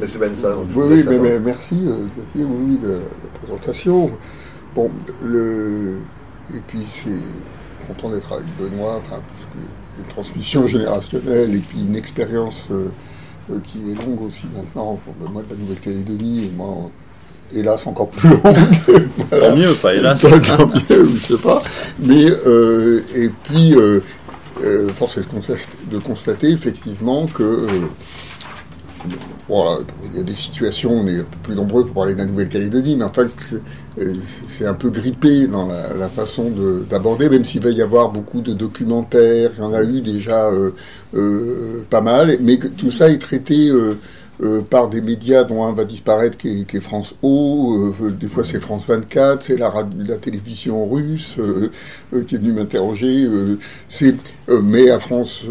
Monsieur Benson. Oui, oui, mais, mais merci, euh, oui, de la présentation. Bon, le... et puis c'est content d'être avec Benoît, enfin, parce que une transmission générationnelle et puis une expérience euh, euh, qui est longue aussi maintenant pour Benoît de la Nouvelle-Calédonie et moi, hélas, encore plus longue. Voilà. Tant mieux, pas hélas. Tant, tant mieux, je sais pas. Mais, euh, et puis, euh, euh, force est de constater, de constater effectivement que euh, il y a des situations, on est un peu plus nombreux pour parler de la Nouvelle-Calédonie, mais enfin, c'est- euh, c'est un peu grippé dans la, façon de- d'aborder, même s'il va y avoir beaucoup de documentaires, il y en a eu déjà euh, pas mal, mais tout ça est traité par des médias dont un va disparaître, qui est, France O, des fois c'est France 24, c'est la, télévision russe qui est venue m'interroger, mais à France,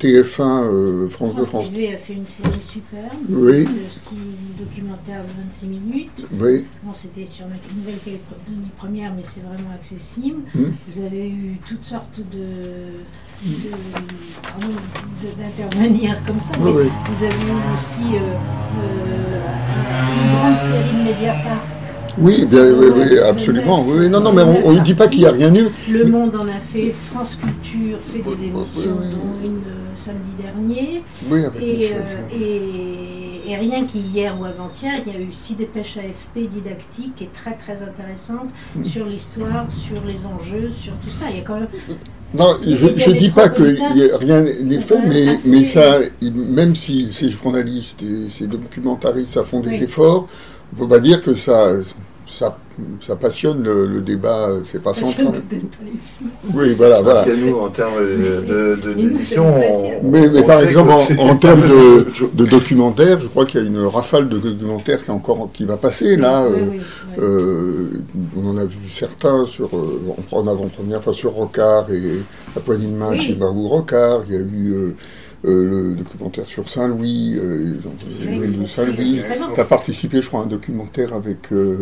TF1, euh, France 2, France TV a fait une série superbe, Oui. de six documentaires de 26 minutes. Oui, Bon, c'était sur la Nouvelle-Calédonie première, mais c'est vraiment accessible. Hmm. Vous avez eu toutes sortes de d'intervenir comme ça. Oui, oui. Vous avez eu aussi euh, euh, une grande série de Mediapart. Oui, bien, oui, oui, absolument. Oui. Non, non, mais on ne dit pas qu'il n'y a rien eu. Le Monde en a fait, France Culture fait des émissions, dont une euh, samedi dernier. Oui, avec Et, euh, et, et rien qu'hier ou avant-hier, il y a eu six dépêches AFP didactiques et très très intéressantes Mm. sur l'histoire, sur les enjeux, sur tout ça. Il y a quand même. Non, je ne dis pas que y a rien n'est fait, mais, assez- mais ça, même si ces journalistes et ces documentaristes ça font des Oui. efforts, on peut pas dire que ça, ça, ça passionne le, le débat, c'est pas central. Oui, voilà, voilà. Parce que nous, en termes de, de, de- Mais nous, d'édition. Mais, mais on par exemple, en, termes de, de documentaires, je crois qu'il y a une rafale de documentaires qui, encore, qui va passer là. Oui, euh, oui, oui. Euh, on en a vu certains sur, euh, en- en avant-première, enfin sur Rocard et la poignée de main Oui. de Chibarou Rocard. Il y a eu euh, le documentaire sur Saint-Louis, euh, de Saint-Louis. Tu as participé, je crois, à un documentaire avec euh,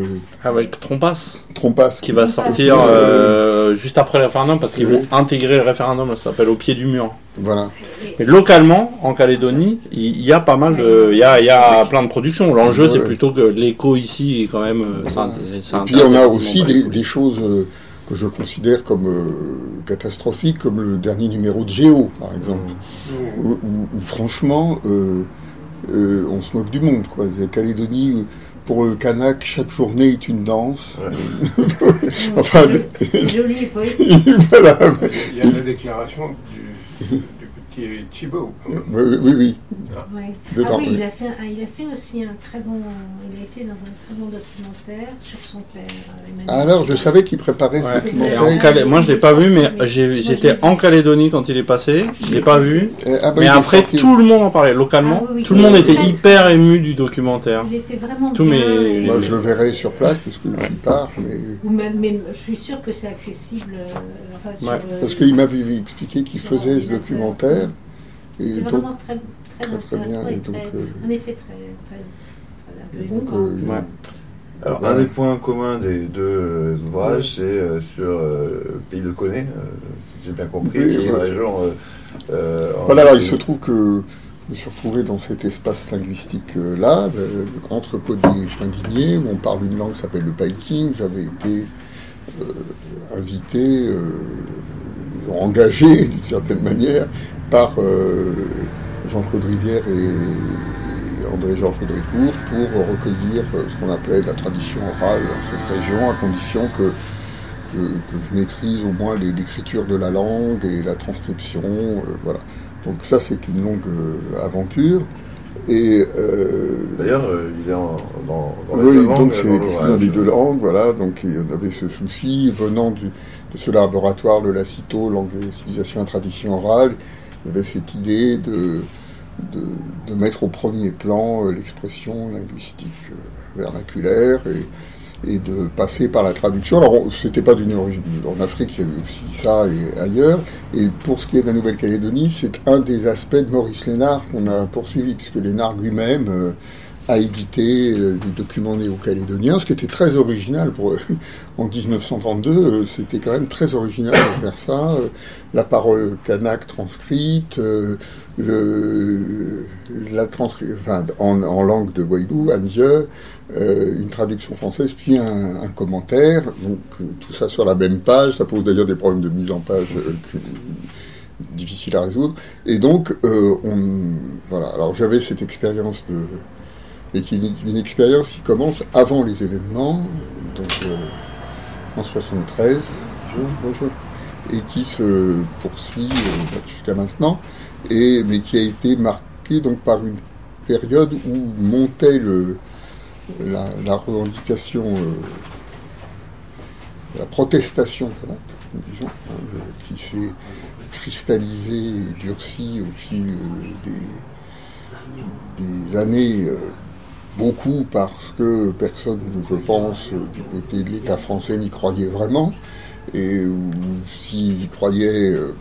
Avec Trompas, Trompas. qui va Trompas. sortir euh, juste après le référendum, parce qu'ils Oui. vont intégrer le référendum, ça s'appelle Au pied du mur. Voilà. Mais localement, en Calédonie, il y a pas mal de. Il y a, il y a plein de productions. L'enjeu, c'est plutôt que l'écho ici est quand même. euh, Et puis on a aussi des, choses euh, que je considère comme euh, catastrophiques, comme le dernier numéro de Géo, par exemple. où, où- où, franchement, euh, euh, on se moque du monde. Quoi. La Calédonie, pour le Kanak, chaque journée est une danse. enfin, C'est joli et poétique. voilà. Il y a la déclaration du, Thibault. quand même. Oui, oui, oui. Ouais. Dedans, ah oui, oui. il a, fait, il a fait aussi un très bon. Il a été dans un très bon documentaire sur son père. euh, Emmanuel Alors, je savais qu'il préparait ce Ouais. Documentaire. en Calais- moi, je l'ai pas vu, mais j'étais en. Calédonie quand il est passé. Je l'ai pas vu. Ah bah, Mais est après, sorti. tout le monde en parlait localement. Ah oui, oui, tout le monde était hyper ému du documentaire. Il était vraiment Tous bien. mes- et- Moi, je le verrai sur place parce que j'y pars. Mais... Ou même, même- je suis sûre que c'est accessible. euh, enfin, sur, Ouais, euh, Parce qu'il m'avait expliqué qu'il faisait ce documentaire. Et donc, vraiment très, très, très, très bien, intéressant et et donc, très- euh, en effet très, et donc, euh, Ouais. Alors, un des points communs des deux euh, ouvrages, c'est euh, sur euh, le pays de Coné, euh, si j'ai bien compris, Oui, qui est une ouais. région. en- Voilà, alors il se trouve que je me suis retrouvé dans cet espace linguistique-là, euh, entre Côte des Pinguiniers, où on parle une langue qui s'appelle le Paiking. J'avais été euh, invité, euh, engagé d'une certaine manière, par euh, Jean-Claude Rivière et André-Georges Audricourt pour recueillir euh, ce qu'on appelait la tradition orale dans cette région, à condition que que, que je maîtrise au moins l'écriture de la langue et la transcription. euh, voilà. Donc ça, c'est une longue aventure. Et euh, D'ailleurs, euh, il est en, dans, dans les oui, deux langues, donc c'est écrit dans les deux langues, voilà. Donc il y en avait ce souci venant du- ce laboratoire, le LACITO, langue et civilisation et tradition orale. Il y avait cette idée de, mettre au premier plan euh, l'expression linguistique euh, vernaculaire et, de passer par la traduction. Alors, c'était pas d'une origine. En Afrique, il y avait aussi ça et ailleurs. Et pour ce qui est de la Nouvelle-Calédonie, c'est un des aspects de Maurice Lénard qu'on a poursuivi, puisque Lénard lui-même euh, à éditer euh, des documents néo-calédoniens, ce qui était très original pour. En 1932, euh, c'était quand même très original de faire ça. Euh, La parole kanak transcrite, le, la transcri- enfin, en, langue de Wailou, euh, une traduction française, puis un, un commentaire. Donc tout ça sur la même page. Ça pose d'ailleurs des problèmes de mise en page difficiles à résoudre. Et donc, on, voilà. Alors j'avais cette expérience de et qui est une, expérience qui commence avant les événements, donc euh, en 73, bonjour, bonjour, et qui se poursuit euh, jusqu'à maintenant, et, mais qui a été marquée donc par une période où montait le, la, revendication, euh, la protestation disons, hein, qui s'est cristallisée et durcie au fil des années. Euh, beaucoup parce que personne, je pense, euh, du côté de l'État français n'y croyait vraiment. Et où s'ils y croyaient, euh,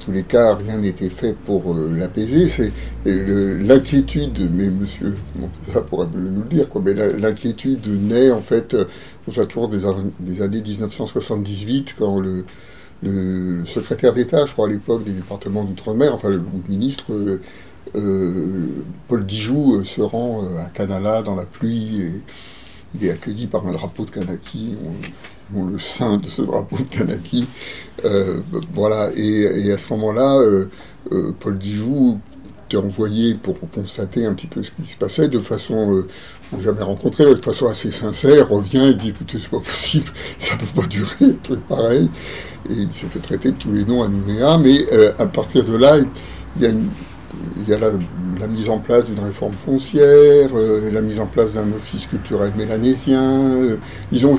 tous les cas, rien n'était fait pour euh, l'apaiser. C'est l'inquiétude, mais monsieur ça pourrait nous le dire, quoi, mais l'inquiétude naît en fait euh, aux alentours des, des années 1978, quand le, le- secrétaire d'État, je crois à l'époque des départements d'outre-mer, enfin le, ministre euh, euh, Paul Dijoux euh, se rend euh, à Canala dans la pluie et il est accueilli par un drapeau de Kanaki. On, le sein de ce drapeau de Kanaki. Euh, voilà. Et, à ce moment-là, euh, euh, Paul Dijoux était envoyé pour constater un petit peu ce qui se passait de façon, euh, jamais rencontré, de façon assez sincère, revient et dit écoutez, c'est pas possible, ça peut pas durer, un truc pareil. Et il s'est fait traiter de tous les noms à Nouméa, mais euh, à partir de là, il y a une, il y a la, mise en place d'une réforme foncière, euh, la mise en place d'un office culturel mélanésien. euh, ils ont,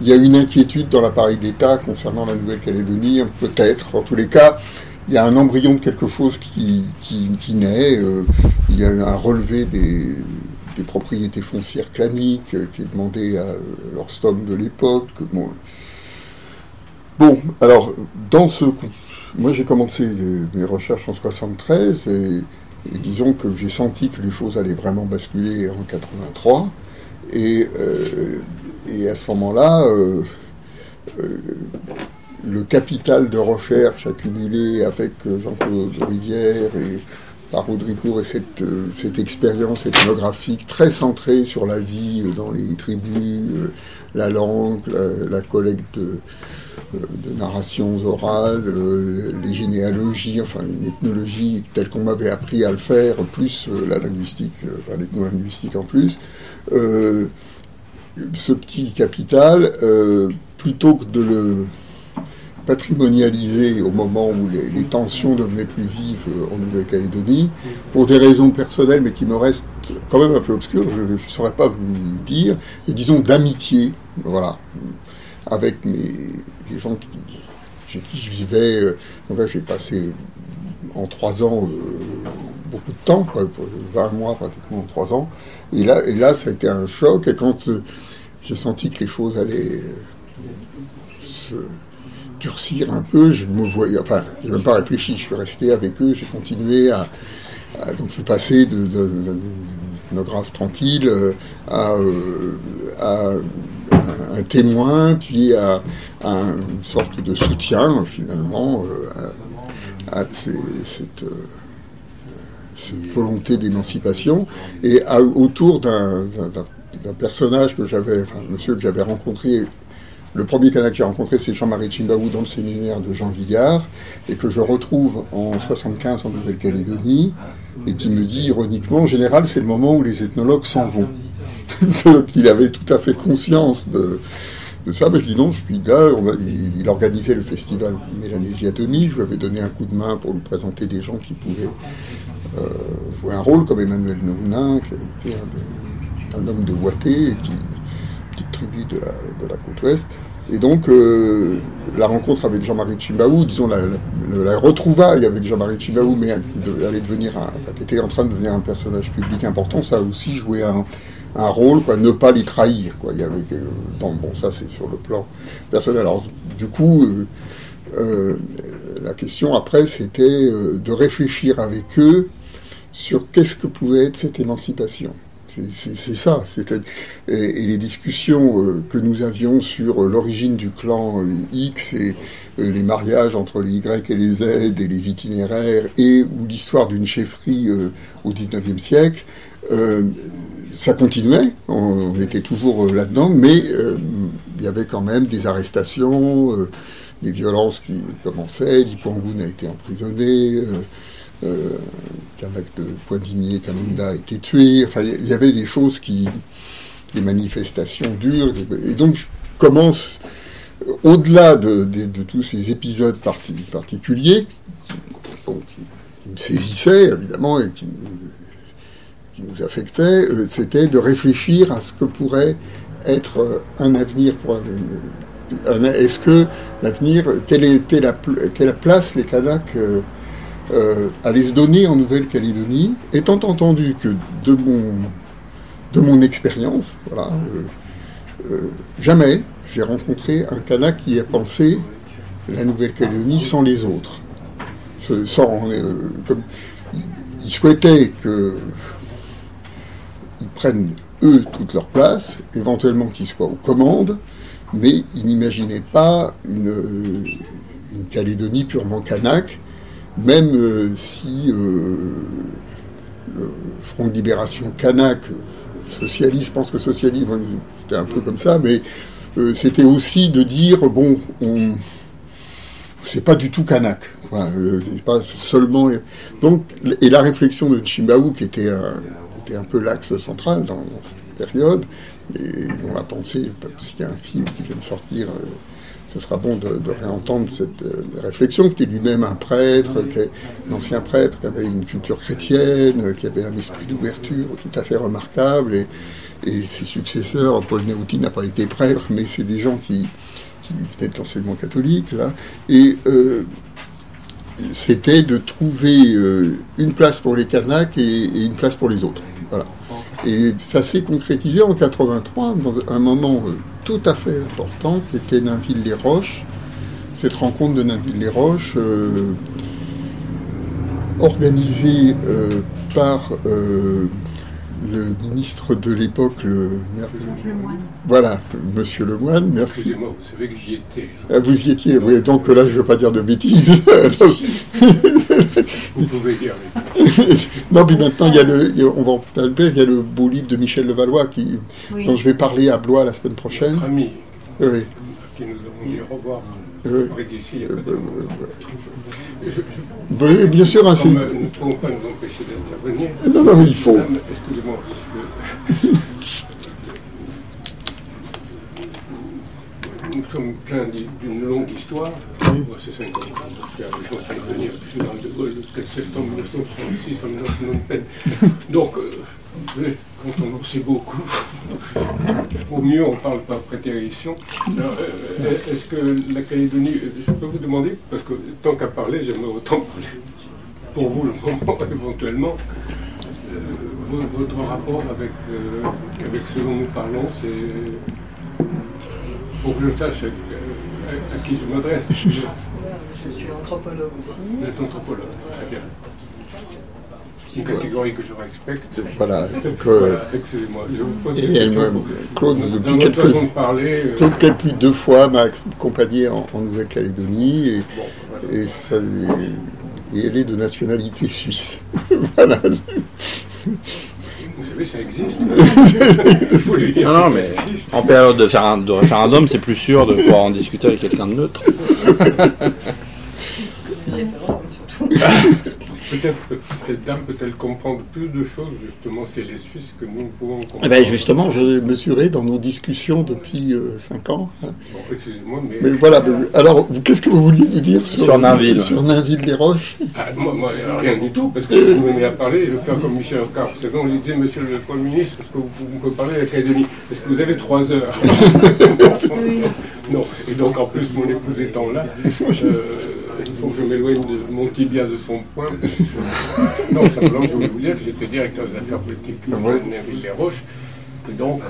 il y a une inquiétude dans l'appareil d'État concernant la Nouvelle-Calédonie, peut-être. En tous les cas, il y a un embryon de quelque chose qui, qui, naît. euh, il y a un relevé des, des propriétés foncières claniques qui est demandé à l'Orstom de l'époque. Bon, Bon, alors, dans ce moi, j'ai commencé mes recherches en 73 et, disons que j'ai senti que les choses allaient vraiment basculer en 83. Et, euh, et à ce moment-là, euh, euh, le capital de recherche accumulé avec Jean-Claude Rivière et par Audricourt et cette, euh, cette expérience ethnographique très centrée sur la vie euh, dans les tribus, euh, la langue, la, collecte de, narrations orales, les généalogies, enfin une ethnologie telle qu'on m'avait appris à le faire, plus la linguistique, enfin l'ethnolinguistique en plus. Ce petit capital, plutôt que de le patrimonialiser au moment où les, tensions devenaient plus vives euh, en Nouvelle-Calédonie, pour des raisons personnelles, mais qui me restent quand même un peu obscures, je ne saurais pas vous dire, et disons d'amitié, voilà, avec les gens chez qui je vivais. euh, en fait, j'ai passé en trois ans euh, beaucoup de temps, quoi, 20 mois pratiquement en trois ans. Et là, et là, ça a été un choc. Et quand euh, j'ai senti que les choses allaient euh, se durcir un peu, je me voyais, enfin, j'ai même pas réfléchi, je suis resté avec eux, j'ai continué à, à- donc je suis passé de, ethnographe tranquille euh, à, euh, à un- témoin, puis à, une sorte de soutien finalement euh, à, cette, cette volonté d'émancipation et autour d'un personnage que j'avais, enfin, monsieur que j'avais rencontré. Le premier Kanak que j'ai rencontré, c'est Jean-Marie Chimbaou dans le séminaire de Jean Vigard, et que je retrouve en 75 en Nouvelle-Calédonie, et qui me dit ironiquement, en général, c'est le moment où les ethnologues s'en vont. Donc il avait tout à fait conscience de, ça. Mais je dis non, je suis là. il, organisait le festival Mélanésia 2000. Je lui avais donné un coup de main pour lui présenter des gens qui pouvaient euh, jouer un rôle, comme Emmanuel Nounin, qui avait été un homme de Ouaté, qui, petite tribu de la, côte ouest. Et donc, euh, la rencontre avec Jean-Marie Chimbaou, disons la, retrouvaille avec Jean-Marie Chimbaou, mais qui devenir était en train de devenir un personnage public important, ça a aussi joué un, rôle, quoi, ne pas les trahir. Quoi. Il y avait, euh, bon, ça c'est sur le plan personnel. Alors, du coup, euh, la question après, c'était de réfléchir avec eux sur qu'est-ce que pouvait être cette émancipation. C'est- ça. Et, et les discussions euh, que nous avions sur euh, l'origine du clan euh, X et les mariages entre les Y et les Z et les itinéraires et ou l'histoire d'une chefferie au XIXe siècle, ça continuait. On, était toujours là-dedans, mais il y avait quand même des arrestations, des violences qui commençaient. Lipangoun a été emprisonné. Euh, Kanak de Poindigné, Kamunda a été tué. Enfin, il y avait des choses qui. des manifestations dures. Et donc, je commence, euh, au-delà de, tous ces épisodes parti- particuliers, qui, bon, me saisissaient, évidemment, et qui, nous- affectaient, euh, c'était de réfléchir à ce que pourrait être euh, un avenir pour Est-ce que l'avenir, quelle était la, quelle place les Kanaks euh, allaient se donner en Nouvelle-Calédonie, étant entendu que de mon, de mon expérience, voilà, euh, euh, jamais j'ai rencontré un Kanak qui a pensé la Nouvelle-Calédonie sans les autres. Ce- Sans, euh, comme, il, il souhaitait que ils prennent eux toute leur place, éventuellement qu'ils soient aux commandes, mais il n'imaginait pas une, une Calédonie purement kanak, même euh, si euh, le Front de libération kanak, euh, socialiste, pense que socialiste, bon, c'était un peu comme ça, mais c'était aussi de dire, bon, on c'est pas du tout kanak. pas seulement. Donc, et la réflexion de Chimbaou, qui était un, était un peu l'axe central dans, cette période, et dont la pensée, qu'il y a un film qui vient de sortir, ce sera bon de, de réentendre cette euh, réflexion, qui était lui-même un prêtre, qui est- un ancien prêtre, qui avait une culture chrétienne, qui avait un esprit d'ouverture tout à fait remarquable, et, et ses successeurs, Paul Néouti n'a pas été prêtre, mais c'est des gens qui, qui venaient de l'enseignement catholique, là, et euh, c'était de trouver euh, une place pour les Kanaks et, et une place pour les autres. Voilà. Et ça s'est concrétisé en 83 dans un moment euh, tout à fait important qui était Nainville-les-Roches. Cette rencontre de Nainville-les-Roches, euh, organisée euh, par euh, le ministre de l'époque, le Le moine. voilà, Monsieur Lemoine, merci. Excusez-moi, vous savez que j'y étais. hein. Ah, Vous y étiez, oui, donc là je ne veux pas dire de bêtises. Vous pouvez dire. les- non, puis maintenant il y a le, il y a- on va en parler, il y a le beau livre de Michel Levallois qui, Oui. dont je vais parler à Blois la semaine prochaine. Notre ami, Oui, à qui nous avons dit au revoir oui. d'ici, Euh, Je- je- bien sûr, hein, c'est- Comme, euh, nous ne pouvons pas nous empêcher d'intervenir. non, non, mais il faut. Excusez-moi, parce que nous sommes pleins d'une longue histoire. Moi, c'est 50 ans, je suis arrivé en Calédonie, je suis dans le de Gaulle le 4 septembre 1966 en Phnom. Donc, euh, quand on en sait beaucoup, au mieux on parle pas prétérition. Alors, euh, Est-ce que la Calédonie, euh, je peux vous demander, parce que tant qu'à parler, j'aimerais autant parler pour vous le moment éventuellement. Euh, vo- votre rapport avec, euh, avec ce dont nous parlons, c'est pour que je sache à, à- qui je m'adresse. Vous Je suis anthropologue aussi. êtes anthropologue, très bien. Une catégorie que je respecte. Voilà, donc, euh, Voilà, excusez-moi. Je vous pose et elle me- Claude, Dans depuis votre quelques, façon de parler, euh, Claude deux fois, m'a accompagné en, en Nouvelle-Calédonie et, bon, voilà. et, ça- et elle est de nationalité suisse. voilà. Ça existe. Il faut lui dire Non, mais existe. en période de, faire un- de référendum, c'est plus sûr de pouvoir en discuter avec quelqu'un de neutre. Peut-être que cette dame peut-elle comprendre plus de choses, justement, si elle est suisse, que nous pouvons comprendre. Eh ben, justement, je mesurais dans nos discussions depuis euh, cinq ans. hein. Bon, excusez-moi, mais. Mais voilà, alors, vous- qu'est-ce que vous vouliez nous dire sur, Sur Nainville. Sur Nainville-les-Roches Ah, moi, moi, rien du tout, parce que vous venez à parler, je vais faire comme Michel Rocard. Vous savez, on lui disait, monsieur le Premier ministre, est-ce que vous, vous pouvez parler à la Calédonie Est-ce que vous avez trois heures Oui. Non. Et donc, en plus, mon épouse étant là, euh, faut que je m'éloigne de mon tibia de son point. parce que- Non, simplement, je voulais vous dire que j'étais directeur des affaires politiques de Ouais. Nainville-les-Roches, que donc, euh,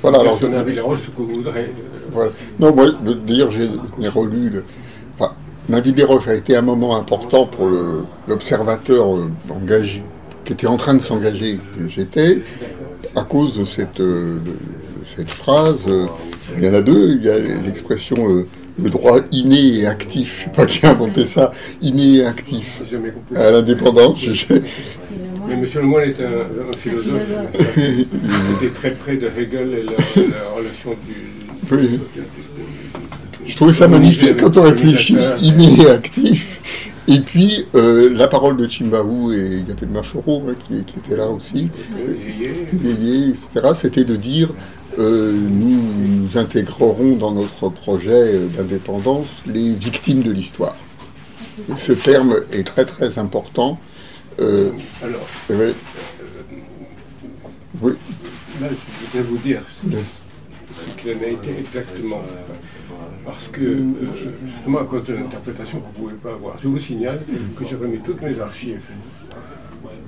Voilà, alors, de- Nainville-les-Roches, ce que vous voudrez. euh, Voilà. Non, moi, dire, j'ai relu. Le... Enfin, des Roches a été un moment important pour l'observateur euh, engagé, qui était en train de s'engager que j'étais, à cause de cette, euh, de- de cette phrase. euh, il y en a deux. Il y a l'expression euh, le droit inné et actif. Je ne sais pas qui a inventé ça. Inné et actif J'ai jamais compris. à l'indépendance. Je- Mais moine, M. Lemoyne est un, un philosophe. Il était très près de Hegel et la, la relation du. Oui. Je trouvais ça magnifique quand on réfléchit, inné et actif. Et puis, euh, la parole de Chimbaou et Yapé de Machoro, hein, qui, qui était là aussi, Yéyé, etc., c'était de dire euh, nous, nous intégrerons dans notre projet euh, d'indépendance les victimes de l'histoire. Ce terme est très très important. Euh, Alors, ouais, oui, là, je voudrais vous dire ce qu'il en a été exactement. Parce que, euh, justement, à cause de l'interprétation que vous ne pouvez pas avoir, je vous signale que j'ai remis toutes mes archives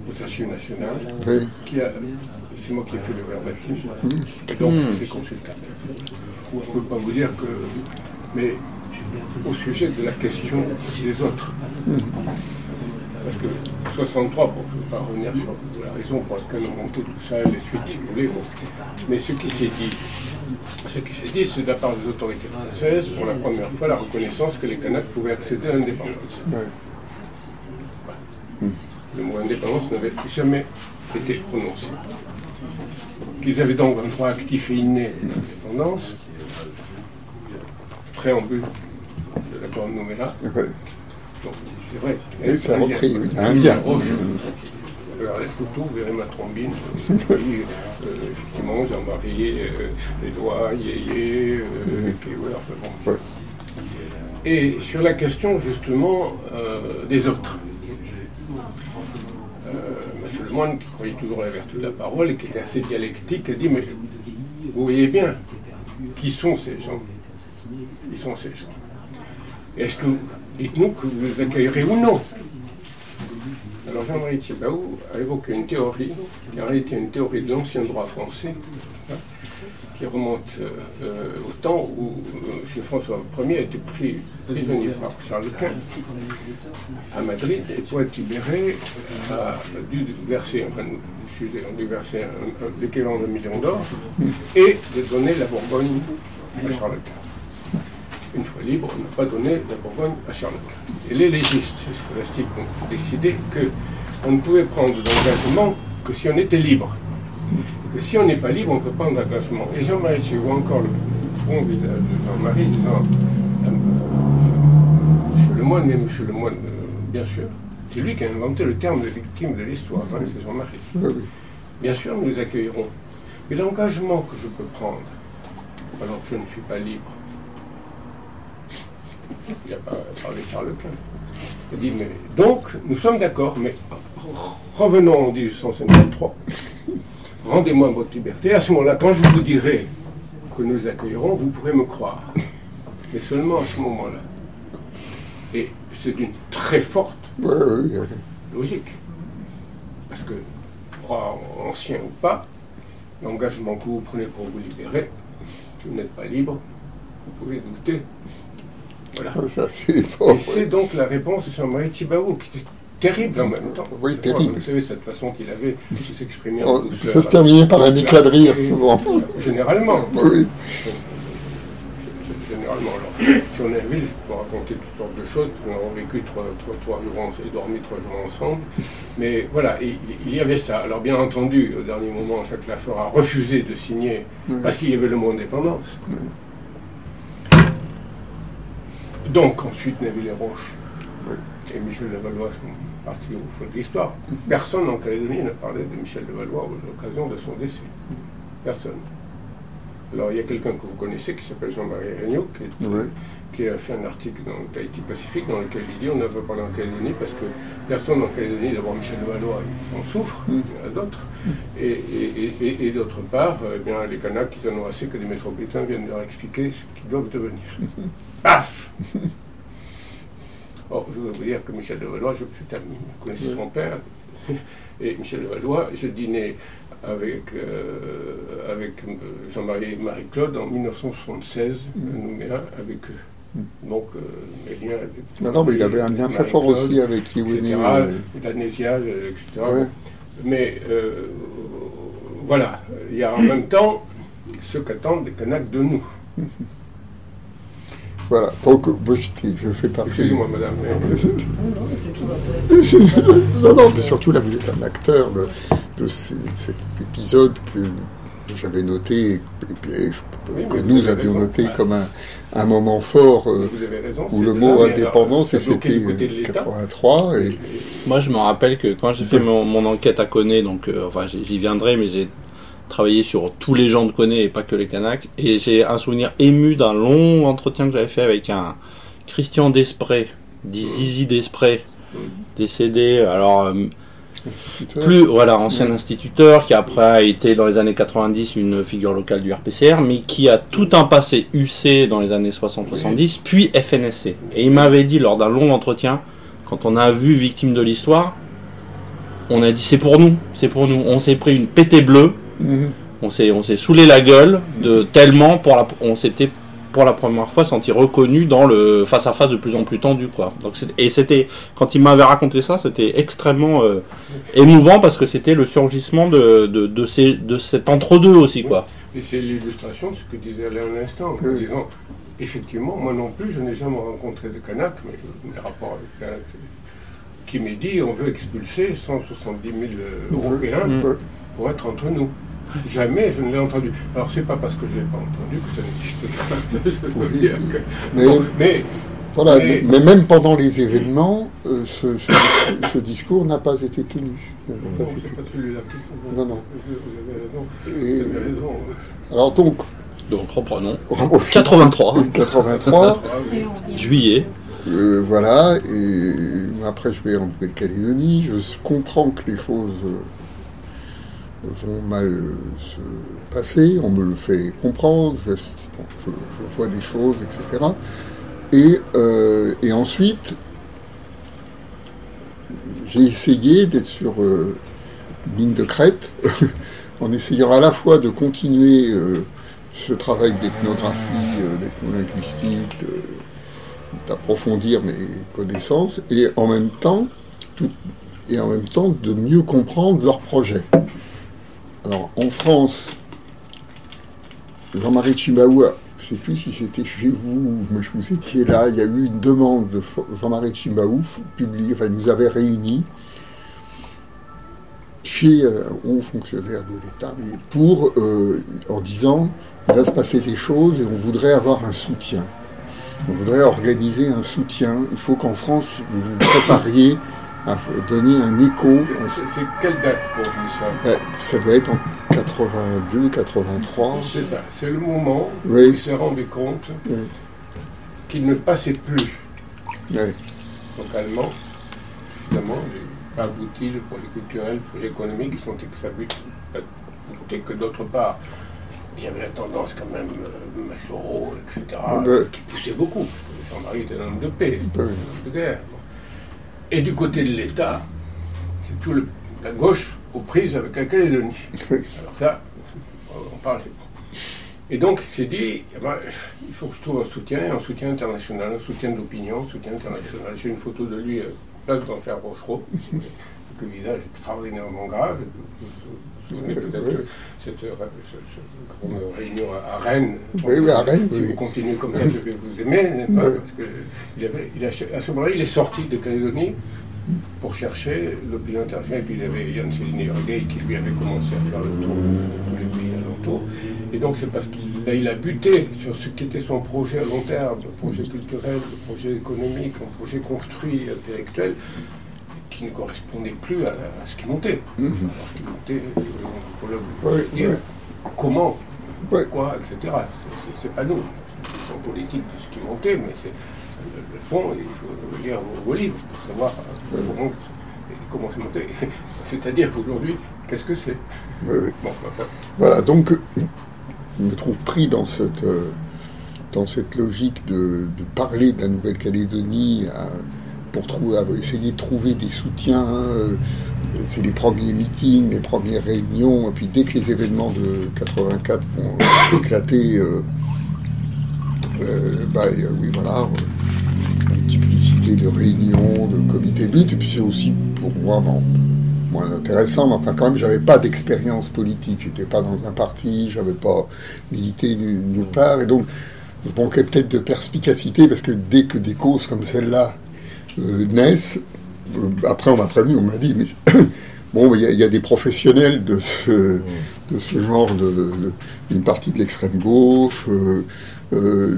aux archives nationales. oui, qui a- c'est moi qui ai fait le verbatim, donc c'est consultable. Je ne peux pas vous dire que. Mais au sujet de la question des autres. Parce que 63, pour ne pas revenir sur la raison pour laquelle on montait tout ça, les suites, si vous voulez, bon. mais ce qui s'est dit, ce qui s'est dit, c'est de la part des autorités françaises, pour la première fois, la reconnaissance que les Kanaks pouvaient accéder à l'indépendance. ouais. Le mot indépendance n'avait jamais été prononcé. Qu'ils avaient donc un droit actif et inné à l'indépendance, préambule de l'accord de Nouméa. c'est vrai. Oui, un lien. repris, oui, a un Oui, lien. Roche, vers les photos, vous verrez ma trombine. Et puis, euh, effectivement, Jean-Marie, euh, Édouard, Yéyé, euh, voilà, enfin bon. Ouais. Et sur la question justement euh, des autres. Monsieur Lemoyne, qui croyait toujours à la vertu de la parole et qui était assez dialectique, a dit Mais vous voyez bien, qui sont ces gens. Qui sont ces gens. Est-ce que, dites-nous que vous les accueillerez ou non? Alors Jean-Marie Tchibaou a évoqué une théorie, qui en réalité une théorie de l'ancien droit français, hein, qui remonte euh, euh, au temps où euh, M. François Ier a été pris prisonnier par Charles Quint à Madrid et pour être libéré a dû verser, enfin sujet, on dû verser l'équivalent d'un million d'or et de donner la Bourgogne à Charles Quint. Une fois libre, on n'a pas donné la Bourgogne à Charles Quint. Et les légistes scolastiques ont décidé qu'on ne pouvait prendre d'engagement que si on était libre. Que si on n'est pas libre, on ne peut pas prendre d'engagement. Et Jean-Marie Tché voit encore le bon visage de Jean-Marie disant euh, Monsieur Lemoyne, mais Monsieur Lemoyne, euh, bien sûr, c'est lui qui a inventé le terme de victime de l'histoire, hein, c'est Jean-Marie. Oui, oui. Bien sûr, nous les accueillerons. Mais l'engagement que je peux prendre, alors que je ne suis pas libre, il pas parlé de Charles Quint. Il dit, mais donc, nous sommes d'accord, mais revenons en 1853, rendez-moi votre liberté. À ce moment-là, quand je vous dirai que nous les accueillerons, vous pourrez me croire. Mais seulement à ce moment-là. Et c'est d'une très forte logique. Parce que, droit ancien ou pas, l'engagement que vous prenez pour vous libérer, si vous n'êtes pas libre, vous pouvez douter. Voilà. C'est fort. Et c'est donc la réponse de Jean-Marie qui était terrible en même temps. Oui, terrible. Vous savez, cette façon qu'il avait de s'exprimer en Oh, douceur. Ça se terminait par un éclat de rire, souvent. Généralement. Oui, Généralement, alors, si on est ville, je peux raconter toutes sortes de choses. Nous avons vécu trois, trois, trois jours et dormi trois jours ensemble. Mais voilà, il y avait ça. Alors, bien entendu, au dernier moment, Jacques Lafleur a refusé de signer parce qu'il y avait le mot indépendance. Donc, ensuite, Neville et Roche et Michel de Valois sont partis au fond de l'histoire. Personne en Calédonie n'a parlé de Michel de Valois à l'occasion de son décès. Personne. Alors, il y a quelqu'un que vous connaissez qui s'appelle Jean-Marie Regnault, qui, est- Ouais. qui a fait un article dans le Tahiti Pacifique dans lequel il dit on ne veut pas parler en Calédonie parce que personne en Calédonie, d'abord Michel de Valois, il s'en souffre, il y en a d'autres, et, et- et- et- et d'autre part, eh bien, les Kanaks, ils en ont assez que les métropolitains viennent leur expliquer ce qu'ils doivent devenir. Paf Or, je veux vous dire que Michel de Valois, je ami, je connaissais son père, et Michel de Valois, je dînais avec, euh, avec euh, Jean-Marie et Marie-Claude en 1976 à Nouméa avec eux. Donc, euh, mes liens avec. Non, non, mais il avait un lien très fort aussi avec Iwini. etc., euh, etc. Ouais. Mais euh, voilà, il y a en même temps ceux qu'attendent des Kanaks de nous. Voilà, donc moi je fais partie. Excusez-moi, madame. mais- Non, non, mais c'est toujours intéressant. non, non, mais surtout là, vous êtes un acteur de, de ces- cet épisode que j'avais noté, et puis, je- Oui, que nous avions raison. noté Ouais. comme un, un moment fort euh, Vous avez raison. où le mot indépendance, et bloquait c'était du côté de euh, l'État. 83. Et, Moi, je me rappelle que quand j'ai fait mon, mon enquête à Coné, donc, euh, enfin, j'y viendrai, mais j'ai travaillé sur tous les gens de Coné et pas que les Kanaks, et j'ai un souvenir ému d'un long entretien que j'avais fait avec un Christian Desprez, dit Zizi Desprez, décédé, alors, euh, plus, voilà, ancien Ouais. instituteur, qui après a été dans les années 90 une figure locale du RPCR, mais qui a tout un passé UC dans les années 60-70, puis FNSC. Et il m'avait dit lors d'un long entretien, quand on a vu Victime de l'Histoire, on a dit c'est pour nous, c'est pour nous. On s'est pris une pétée bleue, Mhm. on s'est, on s'est saoulé la gueule de tellement pour la, on s'était pour la première fois senti reconnu dans le face à face de plus en plus tendu quoi. Donc c'est- et c'était quand il m'avait raconté ça, c'était extrêmement euh, émouvant parce que c'était le surgissement de de, de, ces, de cet entre deux aussi quoi. Et c'est l'illustration de ce que disait Alain à l'instant, en Oui. disant effectivement, moi non plus, je n'ai jamais rencontré de Kanak, mais mes rapports avec Kanak, qui m'a dit on veut expulser 170 000 euh, Européens Mhm. Ouais. pour être entre nous. Jamais je ne l'ai entendu. Alors c'est pas parce que je ne l'ai pas entendu que ça n'existe pas. C'est ce que je veux Oui. dire. que- Mais, Bon, mais voilà, mais- mais, même pendant les événements, euh, ce, ce discours, ce discours n'a pas été tenu. N'a pas non, été- pas celui-là. Non, non. Vous avez raison. Et, Vous avez raison. alors donc, Donc reprenons. en 83 83, Ah juillet. Euh, voilà, et après je vais en Nouvelle-Calédonie, je comprends que les choses euh, vont mal euh, se passer, on me le fait comprendre, je, vois des choses, etc. Et, euh, et ensuite, j'ai essayé d'être sur euh, une ligne de crête, en essayant à la fois de continuer euh, ce travail d'ethnographie, euh, d'ethnolinguistique, de- d'approfondir mes connaissances et en même temps et en même temps de mieux comprendre leurs projets. Alors en France, Jean-Marie Chimaoua, je ne sais plus si c'était chez vous, mais je vous étiez là, il y a eu une demande de Jean-Marie Chimaou, publiée, enfin nous avait réunis chez euh, un haut fonctionnaire de l'État, pour, euh, en disant, il va se passer des choses et on voudrait avoir un soutien. On voudrait organiser un soutien. Il faut qu'en France, vous vous prépariez à f- donner un écho. C'est quelle date pour vous ça Euh, Ça doit être en 82, 83. C'est ça, c'est le moment où il s'est rendu compte Oui. qu'il ne passait plus localement. Évidemment, il pas abouti le projet culturel, le projet économique, ils sentait que ça butait que d'autre part. Il y avait la tendance quand même, euh, Machoro, etc., qui poussait beaucoup. Jean-Marie était un homme de paix, un homme de guerre. Et du côté de l'État, c'est tout le- la gauche aux prises avec la Calédonie. Alors ça, on parle. Et donc, il s'est dit, eh ben, il faut que je trouve un soutien, un soutien international, un soutien de l'opinion, un soutien international. J'ai une photo de lui, euh, place d'enfer Rochereau, avec le visage extraordinairement grave. Vous vous souvenez peut-être Oui. cette, euh, grande réunion à Rennes. Oui, oui, à Rennes, Si vous continuez comme ça, je vais vous aimer, n'est-ce pas. Parce que il avait, il a- à ce moment-là, il est sorti de Calédonie pour chercher l'opinion internationale. Et puis il y avait Yann Regay qui lui avait commencé à faire le tour de tous les pays alentours. Et donc c'est parce qu'il a, il a buté sur ce qui était son projet à long terme, le projet culturel, le projet économique, un projet construit, intellectuel, qui ne correspondait plus à, à ce qui montait. Mhm. Alors ce qui montait, euh, Oui, oui. comment, Oui. pourquoi, etc. C'est- pas nous. C'est une politique de ce qui montait, mais c'est le, le fond, il faut lire vos, vos livres pour savoir euh, comment, c'est monté. C'est-à-dire qu'aujourd'hui, qu'est-ce que c'est? Bon, enfin, Voilà, donc je me trouve pris dans cette, euh, dans cette logique de, de parler de la Nouvelle-Calédonie à- pour essayer de trouver des soutiens. euh, c'est les premiers meetings, les premières réunions, et puis dès que les événements de 84 vont éclater, euh, euh, bah, oui, voilà, euh, multiplicité de réunions, de comités de et puis c'est aussi pour moi moins intéressant, mais enfin quand même, j'avais pas d'expérience politique. J'étais pas dans un parti, j'avais pas milité nu- nulle part, et donc je manquais peut-être de perspicacité parce que dès que des causes comme celle-là naissent, euh, après on m'a prévenu, on m'a dit, mais bon, il y, a- il y a des professionnels de ce, de ce genre, de, de- une partie de l'extrême gauche. euh, euh,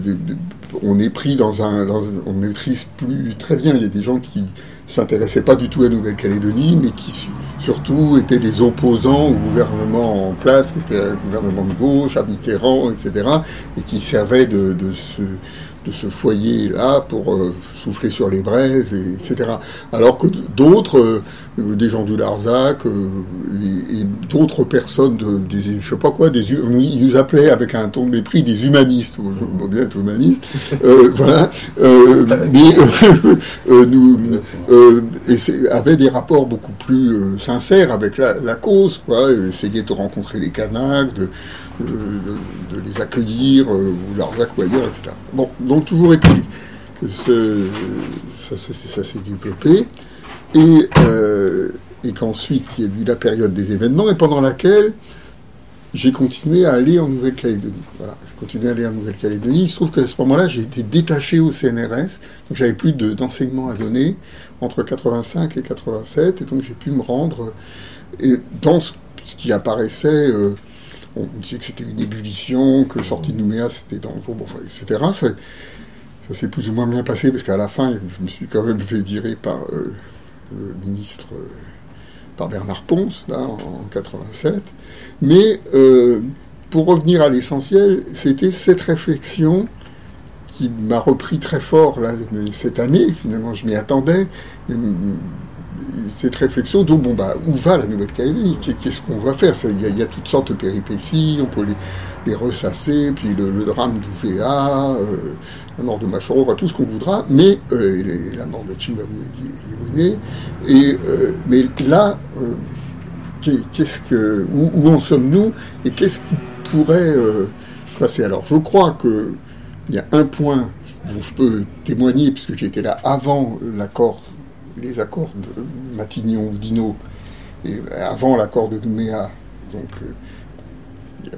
on est pris dans un, dans un- on maîtrise plus très bien. Il y a des gens qui s'intéressaient pas du tout à Nouvelle-Calédonie, mais qui su- surtout étaient des opposants au gouvernement en place, qui était un gouvernement de gauche, à Mitterrand, etc., et qui servaient de, de ce, de ce foyer-là pour euh, souffler sur les braises, et, etc. Alors que d'autres, euh, des gens du Larzac, euh, et, et d'autres personnes, de, des, je sais pas quoi, des, ils nous appelaient avec un ton de mépris des humanistes, Bon, je veux bien être humaniste, voilà, mais nous, et avaient des rapports beaucoup plus sincères avec la, la cause, quoi, et essayaient de rencontrer les Kanaks, de, de, les accueillir, euh, ou leur accueillir, etc. Bon, donc toujours est-il que ce- ça, s'est- développé, et, euh, et qu'ensuite il y a eu la période des événements, et pendant laquelle j'ai continué à aller en Nouvelle-Calédonie. Voilà, j'ai continué à aller en Nouvelle-Calédonie. Il se trouve qu'à ce moment-là, j'ai été détaché au CNRS, donc j'avais plus de- d'enseignement à donner entre 85 et 87, et donc j'ai pu me rendre et dans ce, ce qui apparaissait. euh, on disait que c'était une ébullition, que sortie de Nouméa c'était dangereux, bon, etc. Ça, s'est plus ou moins bien passé parce qu'à la fin, je me suis quand même fait virer par euh, le ministre, euh, par Bernard Ponce, là, en, en 87. Mais euh, pour revenir à l'essentiel, c'était cette réflexion qui m'a repris très fort là, cette année. Finalement, je m'y attendais. Cette réflexion, donc bon bah où va la Nouvelle-Calédonie? Qu'est- Qu'est-ce qu'on va faire? Il y, a- toutes sortes de péripéties. On peut les, ressasser, puis le, drame d'Ouvéa, euh, la mort de Machoro, tout ce qu'on voudra, mais euh, la mort de Chimabu et euh, mais là. euh, qu'est- qu'est-ce que, où, en sommes-nous et qu'est-ce qui pourrait passer? Alors, je crois que il y a un point dont je peux témoigner, puisque j'étais là avant l'accord, les accords de Matignon-Dino, et avant l'accord de Nouméa, donc euh,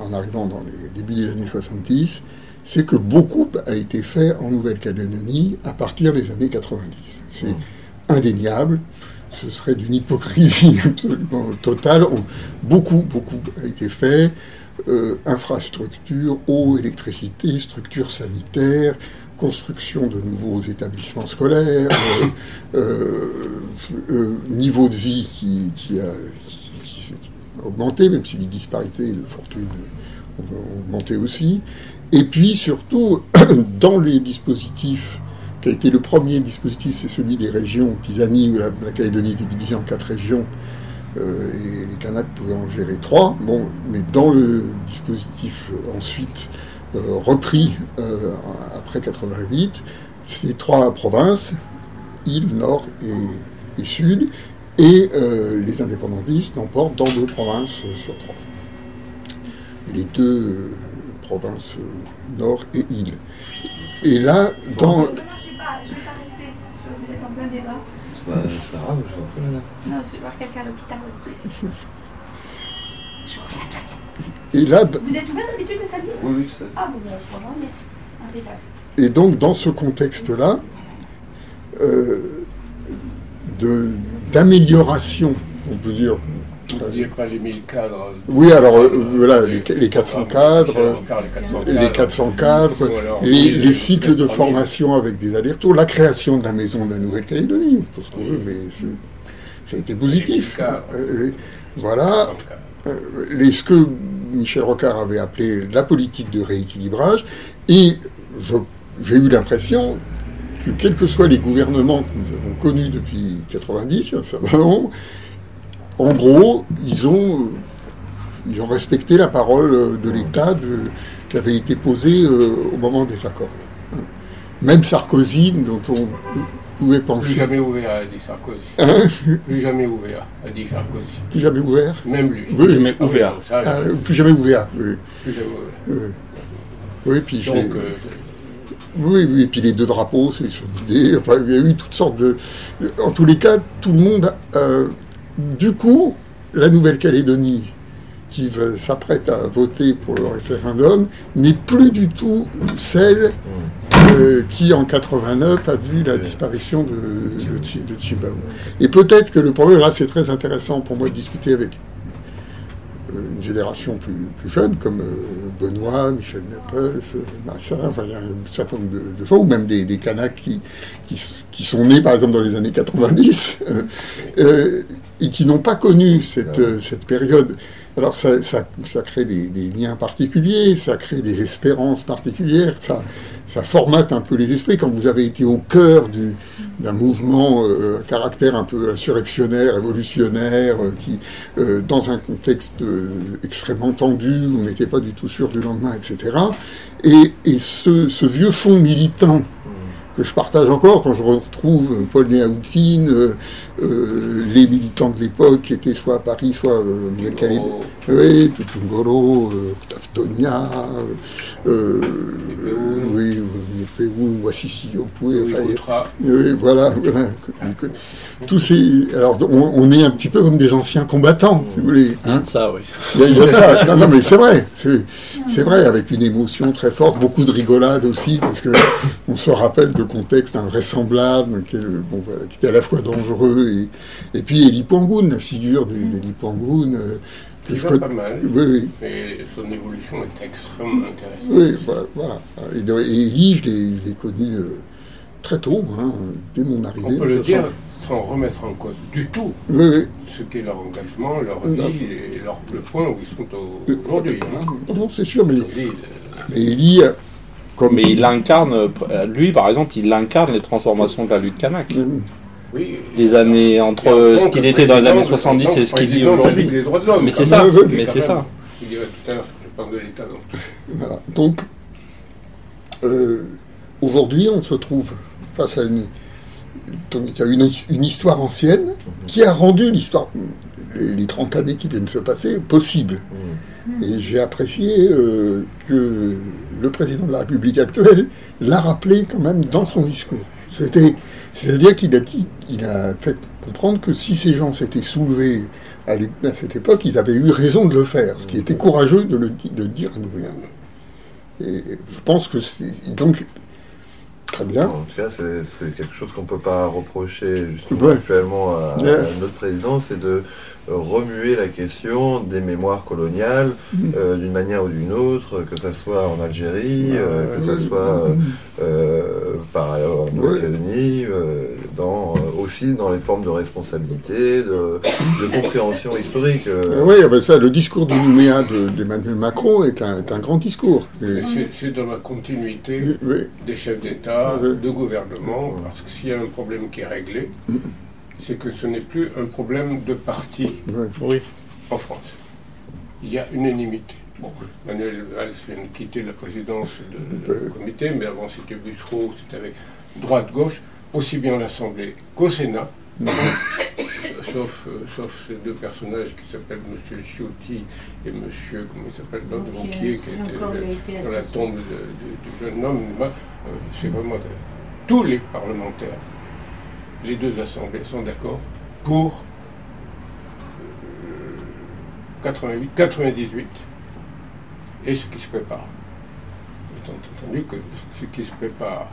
en arrivant dans les débuts des années 70, c'est que beaucoup a été fait en Nouvelle-Calédonie à partir des années 90. C'est indéniable ce serait d'une hypocrisie absolument totale. On- beaucoup, beaucoup a été fait. Euh, infrastructures, eau, électricité, structures sanitaires, construction de nouveaux établissements scolaires, euh, euh, euh, niveau de vie qui, qui a, qui- qui- qui a augmenté, même si les disparités de fortune ont, augmenté aussi. Et puis surtout, dans les dispositifs qui a été le premier dispositif, c'est celui des régions Pisani, où la, la Calédonie était divisée en quatre régions, euh, et les Kanaks pouvaient en gérer trois. Bon, mais dans le dispositif euh, ensuite repris euh, après 88, ces trois provinces, île, nord et, et sud, et euh, les indépendantistes n'emportent dans deux provinces euh, sur trois. Les deux euh, provinces euh, nord et île. Et là, dans, Non, je ne vais pas rester. Je vais être en plein débat. C'est pas, c'est pas grave, je t'en prie, madame. Non, je vais voir quelqu'un à l'hôpital. et là, d- Vous êtes ouvert d'habitude le samedi Oui, oui, ça. Ah, bon, je crois j'en ai. Impeccable. Et donc, dans ce contexte-là, euh, de- d'amélioration, on peut dire. N'oubliez pas les 1000 cadres. Oui, alors, euh, voilà, les, les 400 cadres, les 400 cadres. les 400 cadres, Ou alors, les, cycles de 3000. formation avec des allers-retours, la création de la maison de la Nouvelle-Calédonie, pour ce qu'on veut, mais ça a été positif. Les cadres. Euh, voilà, 400 cadres. euh, les- ce que Michel Rocard avait appelé la politique de rééquilibrage, et j'ai eu l'impression que quels que soient les gouvernements que nous avons connus depuis 90, il y a un certain nombre, en gros, ils ont, euh, ils ont respecté la parole euh, de l'État qui avait été posée euh, au moment des accords. Même Sarkozy, dont on pouvait Plus jamais ouvert, a dit Sarkozy. Hein Plus jamais ouvert, a dit Sarkozy. plus jamais ouvert. Même lui. Oui, jamais Ah oui, ouvert. Ah, plus jamais ouvert. Oui, Plus jamais ouvert. oui. Oui, puis Donc, euh, Oui, oui, et puis les deux drapeaux, c'est son idée. Enfin, il y a eu toutes sortes de. En tous les cas, tout le monde euh, du coup, la Nouvelle-Calédonie, qui s'apprête à voter pour le référendum, n'est plus du tout celle euh, qui, en 89, a vu la disparition de, de, Chimbao. Et peut-être que le problème, là, c'est très intéressant pour moi de discuter avec euh, une génération plus, plus jeune, comme euh, Benoît, Michel euh, Marcel, enfin, il y a un certain nombre de, de gens, ou même des, des Kanaks qui, qui, sont nés, par exemple, dans les années 90, euh, euh, et qui n'ont pas connu cette, cette période. Alors ça, ça, crée des, liens particuliers, ça crée des espérances particulières, ça, ça formate un peu les esprits. Quand vous avez été au cœur du- d'un mouvement euh, à caractère un peu insurrectionnaire, révolutionnaire, euh, qui, euh, dans un contexte euh, extrêmement tendu, on n'était pas du tout sûr du lendemain, etc. Et, et ce, ce vieux fond militant que je partage encore quand je retrouve euh, Paul Néaoutine, euh, euh, les militants de l'époque qui étaient soit à Paris, soit euh, en Nouvelle-Calédonie. Oui, Tutungoro, euh, Taftonia, euh, oui, Wassisi oui, voilà, voilà. que- que- Tous ces, alors, on, on est un petit peu comme des anciens combattants, si vous voulez. Il y a de ça, oui. Il y a, il y a de ça. Non, non, mais c'est vrai. C'est, c'est vrai, avec une émotion très forte, beaucoup de rigolade aussi, parce que on se rappelle de contextes invraisemblables, qui, est le- bon, voilà, qui était à la fois dangereux et, et puis Eli Pangoun, la figure de- d'Eli Pangoun, euh, que je connais. pas mal. Oui, oui. Et son évolution est extrêmement intéressante. Oui, voilà. voilà. Et, Eli, je l'ai, connu euh, très tôt, hein, dès mon arrivée. On peut le dire sans remettre en cause du tout Oui, oui. ce qu'est leur engagement, leur vie et leur, le point où ils sont au- aujourd'hui. hein. Non, non, c'est sûr, mais, euh, mais Eli, euh, comme Mais il incarne, euh, lui par exemple, il incarne les transformations de la lutte kanak. oui, Des années entre Et ce que qu'il était dans les années de- 70 en tant et que ce qu'il dit aujourd'hui. Mais c'est ça, mais c'est ça. Je dirais tout à l'heure, je parle de l'État. donc. Voilà. Donc, euh, aujourd'hui, on se trouve face à une, donc, il y a une, une histoire ancienne qui a rendu l'histoire, les, les 30 années qui viennent de se passer, possible. Et j'ai apprécié euh, que le président de la République actuelle l'a rappelé quand même dans son discours. C'est-à-dire qu'il a dit, il a fait comprendre que si ces gens s'étaient soulevés à, cette époque, ils avaient eu raison de le faire, ce qui était courageux de le, de dire à nouveau. Et je pense que c'est donc très bien. En tout cas, c'est quelque chose qu'on ne peut pas reprocher justement Ouais. actuellement à, à notre président, c'est de remuer la question des mémoires coloniales Mm. euh, d'une manière ou d'une autre, que ce soit en Algérie, euh, que ce soit euh, euh, par ailleurs en. Nouvelle-Calédonie, dans, aussi dans les formes de responsabilité, de, de compréhension historique. euh. Oui, ben ça, le discours de Nouméa de- d'Emmanuel Macron est un, est un grand discours. C'est dans la continuité oui, des chefs d'État, de gouvernement, parce que s'il y a un problème qui est réglé, c'est que ce n'est plus un problème de parti oui. En France. Il y a unanimité. Bon, Manuel Valls vient de quitter la présidence de- du comité, mais avant c'était Bussereau, c'était avec droite-gauche, aussi bien à l'Assemblée qu'au Sénat, sauf, euh, sauf ces deux personnages qui s'appellent M. Ciotti et M. comment il s'appelle l'autre, Ronquier, qui était euh, été dans la tombe du jeune homme. Euh, C'est vraiment tous les parlementaires, les deux assemblées sont d'accord pour euh, 88, 98 et ce qui se prépare. Étant entendu que ce qui se prépare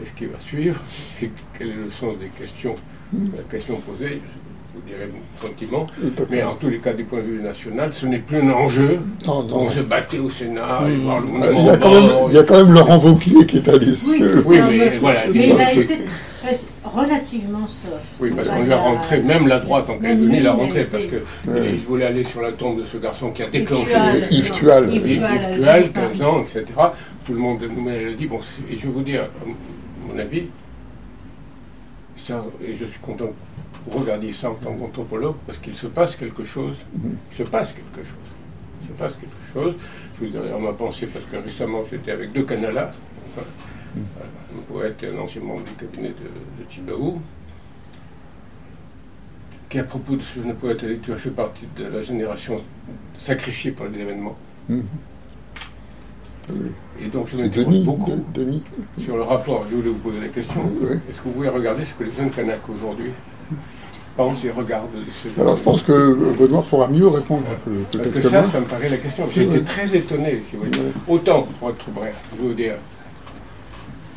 et ce qui va suivre, et quel est le sens des questions, la question posée, je vous dirai mon sentiment, mais en tous les cas du point de vue national, ce n'est plus un enjeu. Non, non. On se battait au Sénat, et voir le Il mouvement y, a quand même, il y a quand même Laurent Wauquiez qui est allé Oui, sur- c'est Oui, mais voilà, mais il a disons que- été très- relativement soft. Oui, parce qu'on lui a rentré, même la droite en Calédonie l'a il a rentré, parce qu'il Ouais. voulait aller sur la tombe de ce garçon qui a déclenché Yves Tual. Tual, Yves Tual, à 15 ans, etc. Tout le monde nous a dit, bon, et je vais vous dire, à mon avis, ça, et je suis content que vous regardiez ça en tant qu'anthropologue, parce qu'il se passe quelque chose, il se passe quelque chose, il se passe quelque chose. Je vous dirai en ma pensée, parce que récemment j'étais avec deux canalas, enfin, poète et un ancien membre du cabinet de, de Chibaou, qui à propos de ce jeune poète a dit, tu as fait partie de la génération sacrifiée par les événements. Mhm. Oui. Et donc je m'interroge beaucoup de- Denis. sur le rapport. Je voulais vous poser la question. Oui. Est-ce que vous pouvez regarder ce que les jeunes Kanaks aujourd'hui pense et regarde. ce- Alors je pense que Benoît pourra mieux répondre que Parce que ça, ça me paraît la question. J'ai été très étonné, si vous voulez. Autant, pour être bref, je veux dire,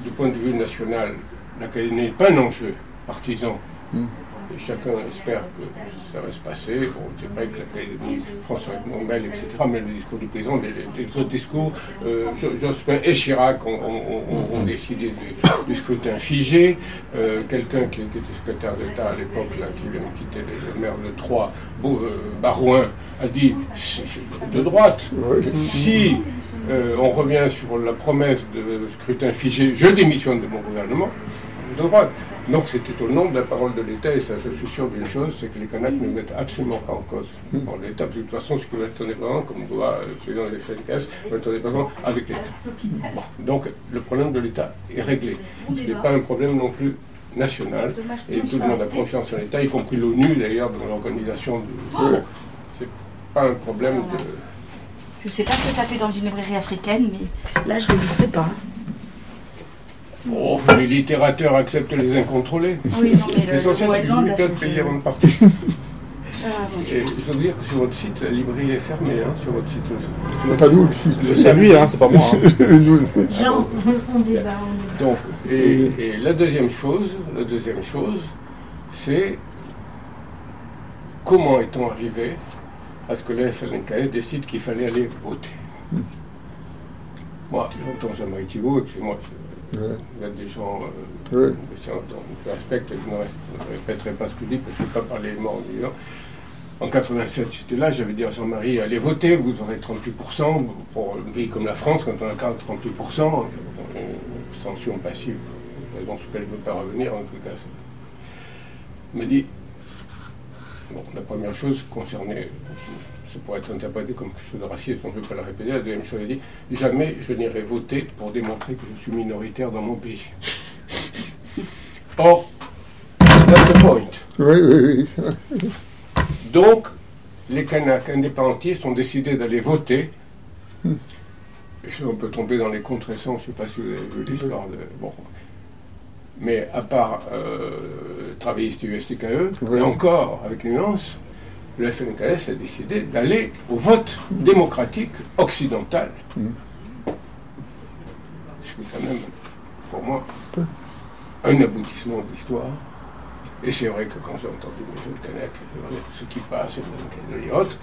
du point de vue national, l'Académie n'est pas un enjeu partisan. Mm. Et chacun espère que ça va se passer. Bon, c'est vrai que l'Académie, François Nobel, etc., mais le discours du président, les, les autres discours, euh, Jo- Jospin et Chirac ont, ont- ont- ont décidé du, du scrutin figé. Euh, Quelqu'un qui, qui était secrétaire d'État à l'époque, là, qui vient de quitter le, le maire de Troyes, euh, Barouin, a dit c'est de droite. Si euh, on revient sur la promesse de scrutin figé, je démissionne de mon gouvernement, de droite. Donc c'est étonnant de la parole de l'État, et ça je suis sûr d'une chose, c'est que les Kanaks ne mettent absolument pas en cause l'État, parce que de toute façon ce qui va être indépendant, comme doit le président des FNKS, va être indépendant avec l'État. Bon. Donc le problème de l'État est réglé. Ce n'est pas un problème non plus national, et tout le monde a confiance en l'État, y compris l'ONU d'ailleurs, dans l'organisation du... Bon, c'est pas un problème de... Je sais pas ce que ça fait dans une librairie africaine, mais Là, je ne sais pas. Oh, les littérateurs acceptent les incontrôlés. oui, non, mais le, L'essentiel, le c'est que je- payer avant de partir. Ah, bon. Je dois vous dire que sur votre site, la librairie est fermée, hein, sur votre site. C'est pas nous le site. C'est lui, hein, c'est pas moi. hein. Jean, on débat. Donc, et, et la deuxième chose, la deuxième chose, c'est comment est-on arrivé à ce que FLNKS décide qu'il fallait aller voter. Moi, j'entends Jean-Marie Thibault, excusez-moi, je- Ouais. il y a des gens euh, Ouais. je respecte, et je ne ré- ne répéterai pas ce que je dis, parce que je ne vais pas parler morts en disant. En 87, j'étais là, j'avais dit à Jean-Marie, allez voter, vous aurez 38%. Pour un pays comme la France, quand on a 38%, une abstention passive, raison sur laquelle je ne veux pas revenir, en tout cas. Il m'a dit, bon, la première chose concernait, ça pourrait être interprété comme quelque chose de raciste, je ne vais pas la répéter. La deuxième chose, a dit, jamais je n'irai voter pour démontrer que je suis minoritaire dans mon pays. Or, that's the point. Oui, oui, oui. Donc, les Kanaks indépendantistes ont décidé d'aller voter. Et on peut tomber dans les contrescences, je ne sais pas si vous avez vu l'histoire de. Bon. Mais à part euh, travaillistes du STKE, Oui. et encore avec nuance, le FNKS a décidé d'aller au vote démocratique occidental. Mm. Ce qui est quand même, pour moi, un aboutissement de l'histoire. Et c'est vrai que quand j'ai entendu Kanaks, euh, ce qui passe, et autres,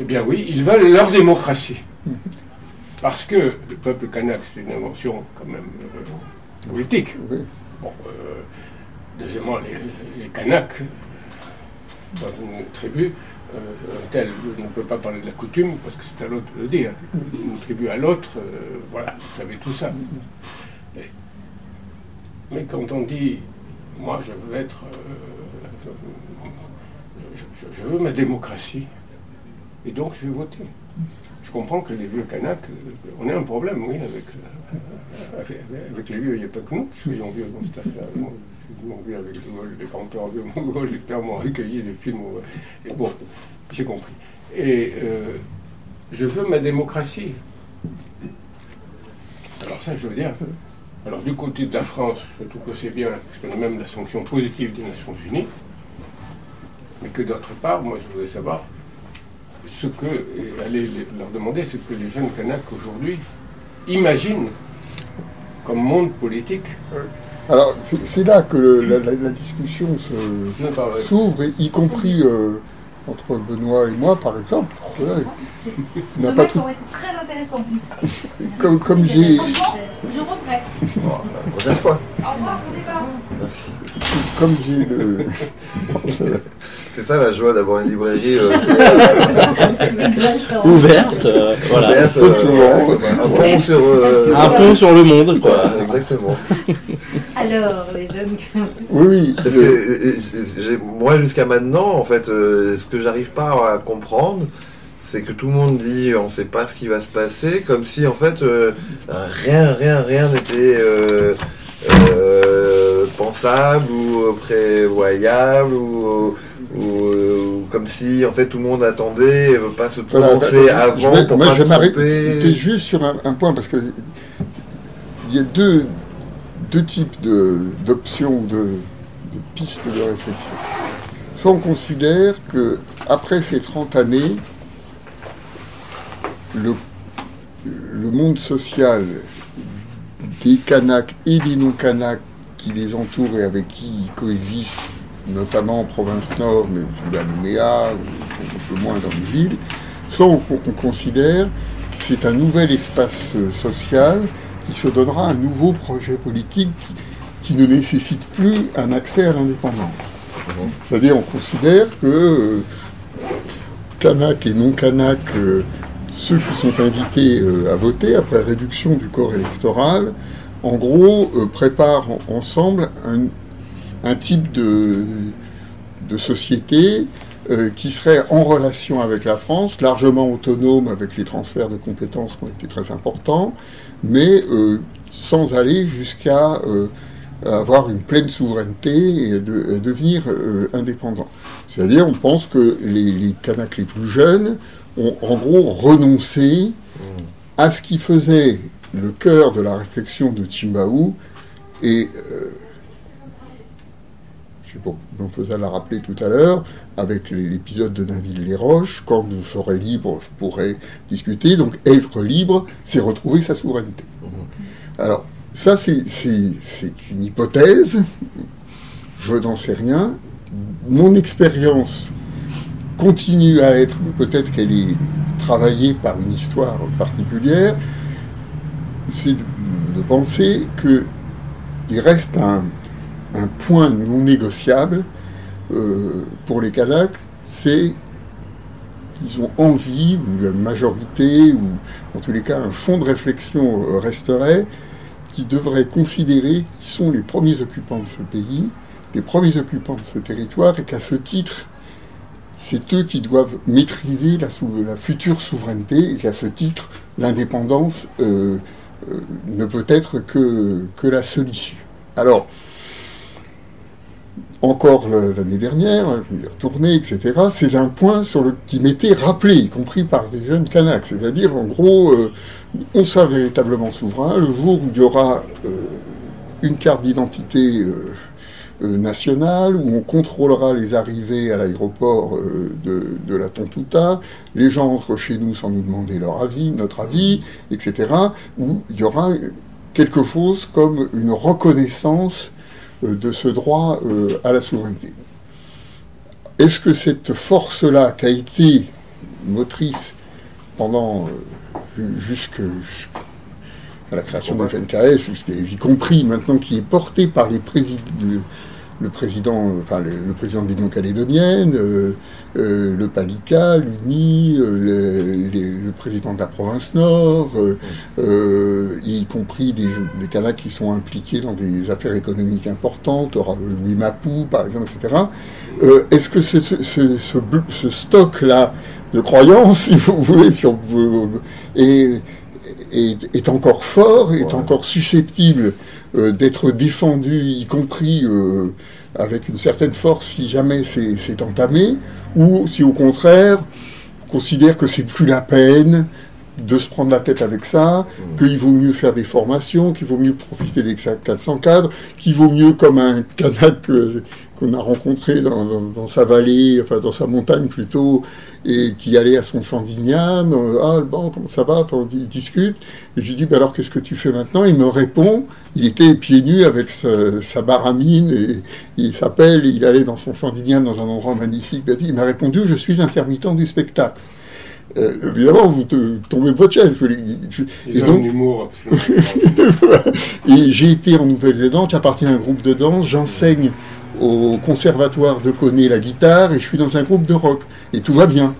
eh bien oui, ils veulent leur démocratie. Parce que le peuple kanak, c'est une invention quand même euh, politique. Oui. Bon, euh, deuxièmement, les, les Kanaks, dans une tribu, euh, tel ne peut pas parler de la coutume parce que c'est à l'autre de le dire. Une tribu à l'autre, euh, voilà, vous savez tout ça. Mais, quand on dit, moi je veux être, euh, je veux ma démocratie, et donc je vais voter. Je comprends que les vieux Kanaks, euh, on a un problème, oui, avec, euh, les vieux. Il n'y a pas que nous qui soyons vieux dans cette affaire. Moi, je suis mon vieux avec les grands-pères vieux mongols, les pères m'ont recueilli, les films. Et bon, j'ai compris. Et euh, je veux ma démocratie. Alors ça, je veux dire. Alors du côté de la France, je trouve que c'est bien, parce qu'on a même la sanction positive des Nations Unies. Mais que d'autre part, moi je voudrais savoir ce que, et aller les- leur demander ce que les jeunes Kanaks aujourd'hui imaginent comme monde politique. Alors, c'est là que le- la, la- la discussion s'ouvre, y compris euh, entre Benoît et moi, par exemple. Ouais. Il n'a pas tout. ça aurait été très intéressant. Comme, comme j'ai Franchement, je regrette. Bon, la prochaine fois. Au revoir, bon débat. Merci. comme j'ai le, C'est ça la joie d'avoir une librairie euh. Ouverte, euh, voilà. ouverte, Tout le monde. euh, un pont sur. euh, Un peu sur le monde, quoi. Voilà, exactement. Alors, les jeunes. oui, oui, Parce que moi jusqu'à maintenant, en fait, euh, ce que j'arrive pas à comprendre, c'est que tout le monde dit on sait pas ce qui va se passer, comme si en fait euh, rien, rien, rien n'était euh, euh, ou prévoyable ou, ou, ou comme si en fait tout le monde attendait, euh, pas se prononcer avant je vais, pour moi, pas je se tromper. juste sur un, un point parce que il y a deux, deux types de- d'options, de, de pistes de réflexion. soit on considère que après ces 30 années, le, le monde social des Kanaks et des non-Kanaks qui les entourent et avec qui ils coexistent, notamment en province nord, mais aussi à Nouméa, un peu moins dans les îles, soit on, on considère c'est un nouvel espace euh, social qui se donnera un nouveau projet politique qui, ne nécessite plus un accès à l'indépendance. C'est-à-dire on considère que euh, Kanak et non-Kanak, euh, ceux qui sont invités à voter après réduction du corps électoral, en gros, euh, préparent en- ensemble un, un type de, de société euh, qui serait en relation avec la France, largement autonome avec les transferts de compétences qui ont été très importants, mais euh, sans aller jusqu'à avoir une pleine souveraineté et, de- et devenir indépendant. C'est-à-dire, on pense que les, les Kanaks les plus jeunes ont en gros renoncé à ce qui faisait le cœur de la réflexion de Chimbaou et euh, je sais pas, on faisait la rappeler tout à l'heure, avec l'épisode de David-les-Roches, quand je serai libre, je pourrai discuter. Donc être libre, c'est retrouver sa souveraineté. Alors, ça, c'est une hypothèse, je n'en sais rien. Mon expérience continue à être, peut-être qu'elle est travaillée par une histoire particulière, c'est de, penser qu'il reste un, point non négociable euh, pour les Kanaks, c'est qu'ils ont envie, ou la majorité, ou en tous les cas un fond de réflexion euh, resterait, qui devrait considérer qui sont les premiers occupants de ce pays, les premiers occupants de ce territoire, et qu'à ce titre, c'est eux qui doivent maîtriser la, future souveraineté, et qu'à ce titre, l'indépendance euh, ne peut être que, la seule issue. Alors, encore l'année dernière, je vais y retourner, etc., c'est un point sur le, qui m'était rappelé, y compris par des jeunes Kanaks. C'est-à-dire, en gros, euh, on sera véritablement souverain le jour où il y aura euh, une carte d'identité euh, euh, nationale, où on contrôlera les arrivées à l'aéroport euh, de, de la Tontouta, les gens entrent chez nous sans nous demander leur avis, notre avis, etc., où il y aura quelque chose comme une reconnaissance euh, de ce droit euh, à la souveraineté. Est-ce que cette force-là, qui a été motrice pendant euh, jusqu'à la création de la FNKS, y compris maintenant qui est portée par les présidents, le président, enfin le, le président de l'Union calédonienne, euh, euh, le Palika, l'UNI, euh, le, président de la province Nord, euh, euh, y compris des, des qui sont impliqués dans des affaires économiques importantes, Louis Mapou par exemple, etc. Euh, Est-ce que ce, ce, ce- ce stock-là de croyances, si vous voulez, si on est, est, est encore fort, est Ouais. encore susceptible euh, d'être défendu, y compris euh, avec une certaine force si jamais c'est entamé, ou si au contraire, on considère que c'est plus la peine de se prendre la tête avec ça, qu'il vaut mieux faire des formations, qu'il vaut mieux profiter des 400 cadres, qu'il vaut mieux, comme un Kanak euh, qu'on a rencontré dans, dans- dans sa vallée, enfin dans sa montagne plutôt, et qui allait à son champ d'igname, euh, ah bon, comment ça va, enfin, on dit- il discute, et je lui dis, bah alors qu'est-ce que tu fais maintenant? Il me répond, il était pieds nus avec sa, sa baramine, et il s'appelle, il allait dans son champ d'igname dans un endroit magnifique, il m'a répondu, je suis intermittent du spectacle. Euh, évidemment, vous te, tombez de votre chaise. Et donc, humour et j'ai été en Nouvelle-Zélande, j'appartiens à un groupe de danse, j'enseigne au conservatoire de Coné la guitare et je suis dans un groupe de rock. Et tout va bien.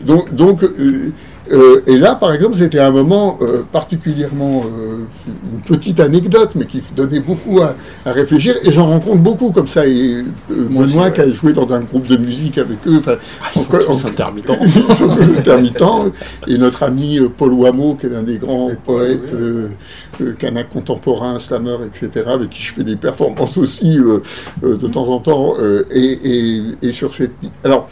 Donc, donc euh, euh, et là, par exemple, c'était un moment euh, particulièrement, euh, une petite anecdote, mais qui donnait beaucoup à, à réfléchir. Et j'en rencontre beaucoup comme ça. Et Moi aussi, Benoît, ouais. qui a joué dans un groupe de musique avec eux, Ah, Ils sont tous intermittents. ils sont tous intermittents. Et notre ami Paul Wameau, qui est l'un des grands poètes, oui. euh, euh, kanak contemporain, slammer, etc., avec qui je fais des performances aussi de temps en temps. et, et- et sur cette. Alors.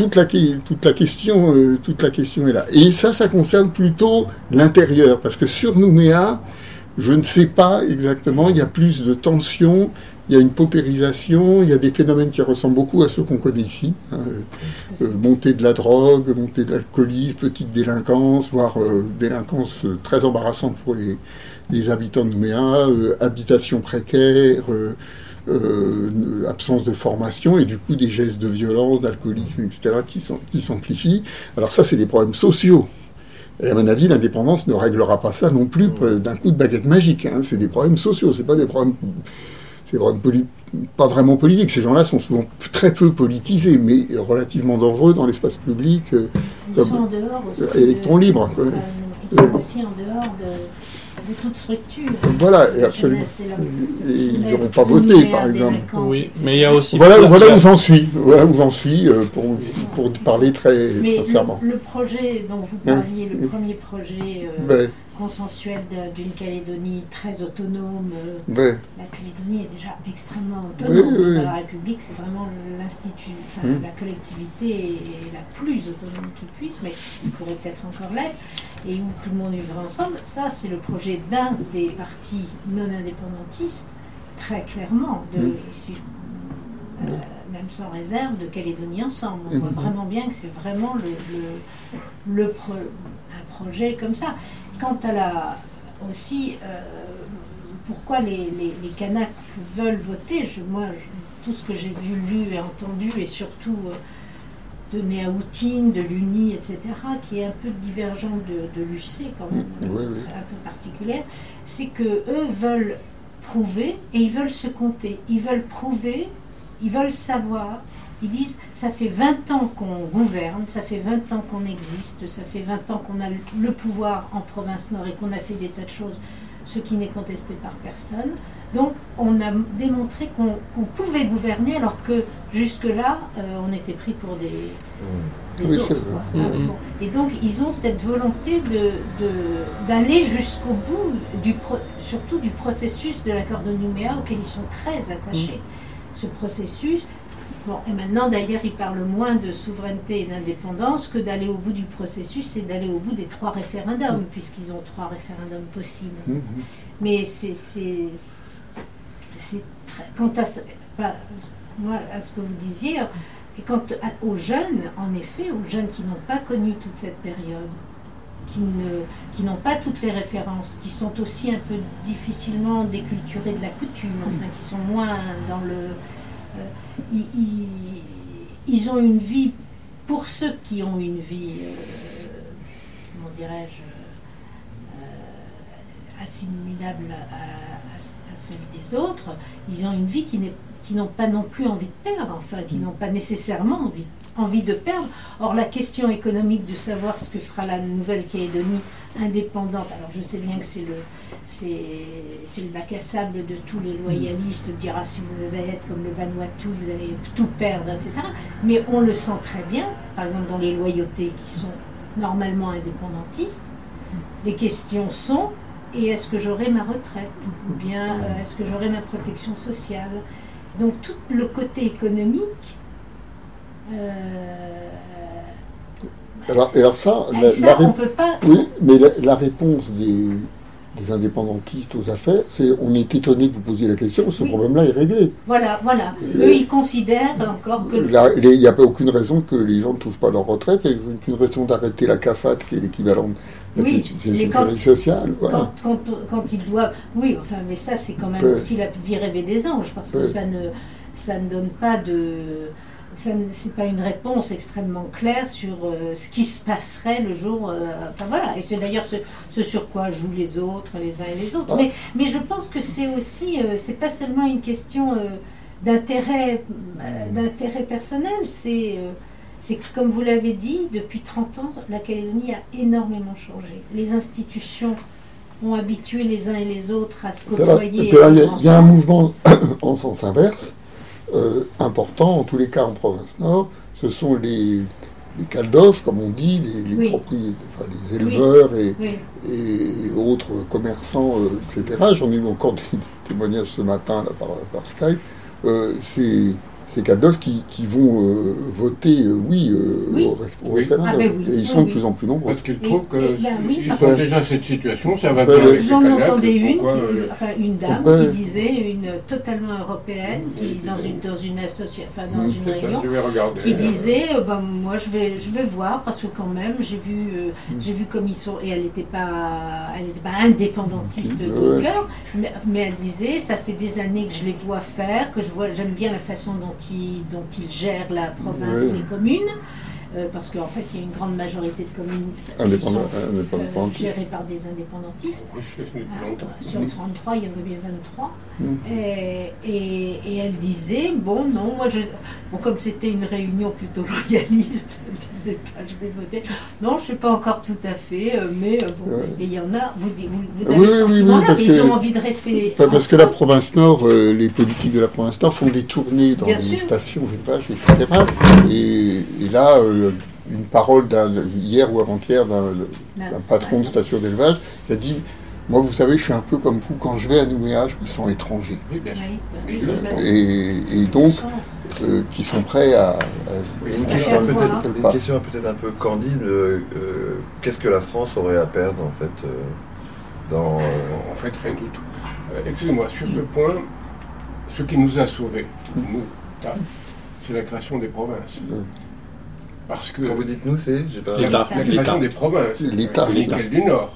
Euh, toute la, toute, la question, euh, toute la question est là. Et ça, ça concerne plutôt l'intérieur, parce que sur Nouméa, Je ne sais pas exactement, il y a plus de tensions, il y a une paupérisation, il y a des phénomènes qui ressemblent beaucoup à ceux qu'on connaît ici. hein, euh, montée de la drogue, montée de l'alcoolisme, petite délinquance, voire euh, délinquance euh, très embarrassante pour les, les habitants de Nouméa, euh, habitation précaire, euh, euh, absence de formation et du coup des gestes de violence, d'alcoolisme, etc. qui s'am- qui s'amplifient. Alors ça, c'est des problèmes sociaux. Et à mon avis, l'indépendance ne réglera pas ça non plus euh, d'un coup de baguette magique. hein. C'est des problèmes sociaux, c'est pas des problèmes, c'est pas vraiment politiques. Ces gens-là sont souvent très peu politisés, mais relativement dangereux dans l'espace public. euh, Ils Comme- sont en dehors aussi. euh, électrons libres, euh, Ils sont aussi en dehors de, de toute structure. Voilà, et absolument. Et ils n'auront pas voté, par exemple. Oui, mais il y a aussi. Voilà, où j'en suis. Voilà où j'en suis euh, pour, pour parler très Mais sincèrement. le, le projet dont vous Hein parliez, le premier projet euh, Ben, consensuel d'une Calédonie très autonome, euh, la Calédonie est déjà extrêmement autonome. Oui, oui, oui. La République, c'est vraiment l'institut, enfin, Hum. la collectivité est la plus autonome qui puisse, mais il pourrait peut-être encore l'être, et où tout le monde vivrait ensemble. Ça, c'est le projet d'un des partis non indépendantistes, très clairement, de, si- euh, même sans réserve, de Calédonie ensemble. On voit Mhm. vraiment bien que c'est vraiment le, le, le pro- un projet comme ça. Quant à la aussi, euh, pourquoi les, les, les Kanaks veulent voter, je, moi, je- tout ce que j'ai vu, lu et entendu, et surtout euh, de Néaoutine, de l'UNI, etc., qui est un peu divergent de, de l'UC quand même, oui, oui. un peu particulière, c'est que eux veulent prouver et ils veulent se compter. Ils veulent prouver, ils veulent savoir. Ils disent, ça fait 20 ans qu'on gouverne, ça fait 20 ans qu'on existe, ça fait 20 ans qu'on a le- pouvoir en province nord et qu'on a fait des tas de choses, ce qui n'est contesté par personne. Donc on a démontré qu'on qu'on pouvait gouverner alors que jusque-là, euh, on était pris pour des, Mm. des Oui, autres. c'est vrai. quoi. Bon. Et donc ils ont cette volonté de de- d'aller jusqu'au bout, du pro- surtout du processus de l'accord de Nouméa auquel ils sont très attachés. Ce processus, bon, et maintenant d'ailleurs ils parlent moins de souveraineté et d'indépendance que d'aller au bout du processus et d'aller au bout des trois référendums, puisqu'ils ont trois référendums possibles. mhm. Mais c'est. Quant à. moi, à ce que vous disiez, et quant à- aux jeunes, en effet, aux jeunes qui n'ont pas connu toute cette période, qui ne qui n'ont pas toutes les références, qui sont aussi un peu difficilement déculturés de la coutume, enfin, qui sont moins dans le. Euh, ils, ils- ils ont une vie, pour ceux qui ont une vie, euh, comment dirais-je, euh, assimilable à, à- à celle des autres, ils ont une vie qui n'est- qui n'ont pas non plus envie de perdre, enfin qui n'ont pas nécessairement envie, envie de perdre. Or la question économique de savoir ce que fera la Nouvelle-Calédonie indépendante, alors je sais bien que c'est le, c'est, le bac à sable de tous les loyalistes, de dire ah, si vous allez être comme le Vanuatu, vous allez tout perdre, etc. Mais on le sent très bien, par exemple dans les loyautés qui sont normalement indépendantistes, les questions sont et est-ce que j'aurai ma retraite? Ou bien euh, est-ce que j'aurai ma protection sociale? Donc tout le côté économique. Euh, Alors, alors ça, la, ça, la on peut pas. oui, mais la, réponse des, des indépendantistes aux affaires, c'est on est étonné que vous posiez la question, ce Oui. problème-là est réglé. Voilà, voilà. Le- Eux, ils considèrent encore que. Il n'y a pas aucune raison que les gens ne touchent pas leur retraite, il n'y a aucune raison d'arrêter la CAFAT, qui est l'équivalent de la Oui, sécurité sociale. Voilà. Quand, quand, quand ils doivent. Oui, enfin, mais ça, c'est quand même aussi la vie rêvée des anges, parce que ça, ne, ça ne donne pas de. Ça ne- c'est pas une réponse extrêmement claire sur euh, ce qui se passerait le jour. euh, enfin voilà, et c'est d'ailleurs ce, ce sur quoi jouent les autres, les uns et les autres. Mais, mais je pense que c'est aussi, euh, c'est pas seulement une question d'intérêt, d'intérêt personnel, c'est c'est que, comme vous l'avez dit, depuis 30 ans, la Calédonie a énormément changé. Les institutions ont habitué les uns et les autres à se côtoyer. il y, a- y un mouvement en sens inverse, euh, important, en tous les cas en province nord, ce sont les, les caldoches, comme on dit, les, les Oui. propriétaires, enfin, les éleveurs et, Oui, et autres commerçants, euh, etc. J'en ai eu encore des témoignages ce matin là, par, par Skype. Euh, c'est ces Caldos qui, qui vont euh, voter euh, oui, euh, Oui. au, res- au Oui. référendum. Ah ben oui. Et ils Oui, sont de oui. plus en plus nombreux. Parce qu'ils trouvent que ben oui, ils parce ont que- déjà cette situation, ça va bien avec J'en entendais une, pourquoi, qui- euh, enfin une dame qui disait, une totalement européenne, qui dans une dans une association, enfin dans une ça, qui disait euh, ben, moi je vais je vais voir parce que quand même j'ai vu euh, Mm. j'ai vu comme ils sont et elle n'était pas elle était pas indépendantiste Mm. de Ouais. cœur mais, mais elle disait ça fait des années que je les vois faire que je vois j'aime bien la façon dont ils dont ils gèrent la province et les communes euh, parce qu'en fait il y a une grande majorité de communes qui Indépendant- sont euh, gérées par des indépendantistes ah. Sur 33, il y en avait 23. Mm. Et, et- et elle disait, bon, non, moi, je, bon, comme c'était une réunion plutôt loyaliste, elle disait pas, je vais voter. Non, je ne sais pas encore tout à fait, euh, mais euh, bon, Ouais. et il y en a, vous, vous, vous avez oui, ce oui, oui, sentiment-là, parce mais ils ont envie de rester. Parce que la province Nord, euh, les politiques de la province Nord font des tournées dans Bien les sûr. stations d'élevage, etc. Et, et là, euh, une parole d'un, hier ou avant-hier d'un, d'un patron de station d'élevage qui a dit Moi, vous savez, je suis un peu comme vous, quand je vais à Nouméa, je me sens étranger. Oui, bien sûr. Oui, Et, et donc, euh, qui sont prêts à. à- Une question faire peut-être voir. une question peut-être un peu candide. euh, euh, Qu'est-ce que la France aurait à perdre en fait euh, dans euh, En fait, rien du tout. Euh, Excusez-moi, sur ce point, ce qui nous a sauvés, nous, c'est la création des provinces. Parce que quand vous dites nous, c'est j'ai pas. la, L'État. la création L'État. des provinces, L'État. du Nord,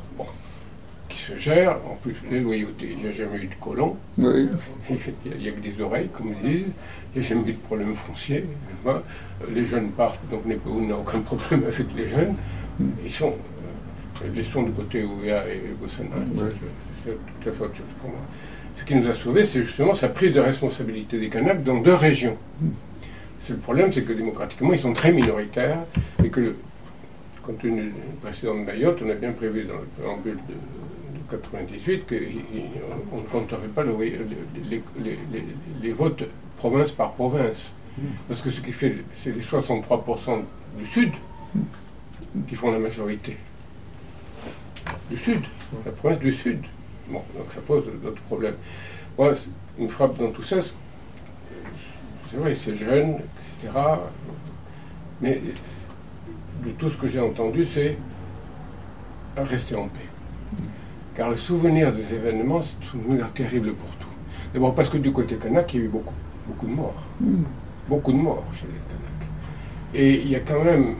se gère, en plus les loyautés. Il n'y a jamais eu de colons, Oui. il n'y a, que des oreilles, comme ils disent. Il n'y a jamais eu de problème foncier. Les jeunes partent, donc Népéou n'a aucun problème avec les jeunes. Ils sont, euh, laissons de côté Ouéa et Gossana, c'est tout à fait autre chose pour moi. Ce qui nous a sauvés, c'est justement sa prise de responsabilité des Kanaks dans deux régions. C'est le problème, c'est que démocratiquement, ils sont très minoritaires et que, le, compte tenu du précédent de Mayotte, on a bien prévu dans le préambule de 98 qu'on ne compterait pas le- les, les- votes province par province. Parce que ce qui fait, c'est les 63% du Sud qui font la majorité. Du Sud, la province du Sud. Bon, donc ça pose d'autres problèmes. Moi, une frappe dans tout ça, c'est vrai, c'est jeune, etc. Mais de tout ce que j'ai entendu, c'est rester en paix. Car le souvenir des événements, c'est un souvenir terrible pour tout. D'abord parce que du côté kanak, il y a eu beaucoup, beaucoup de morts. Beaucoup de morts chez les Kanaks. Et il y a quand même,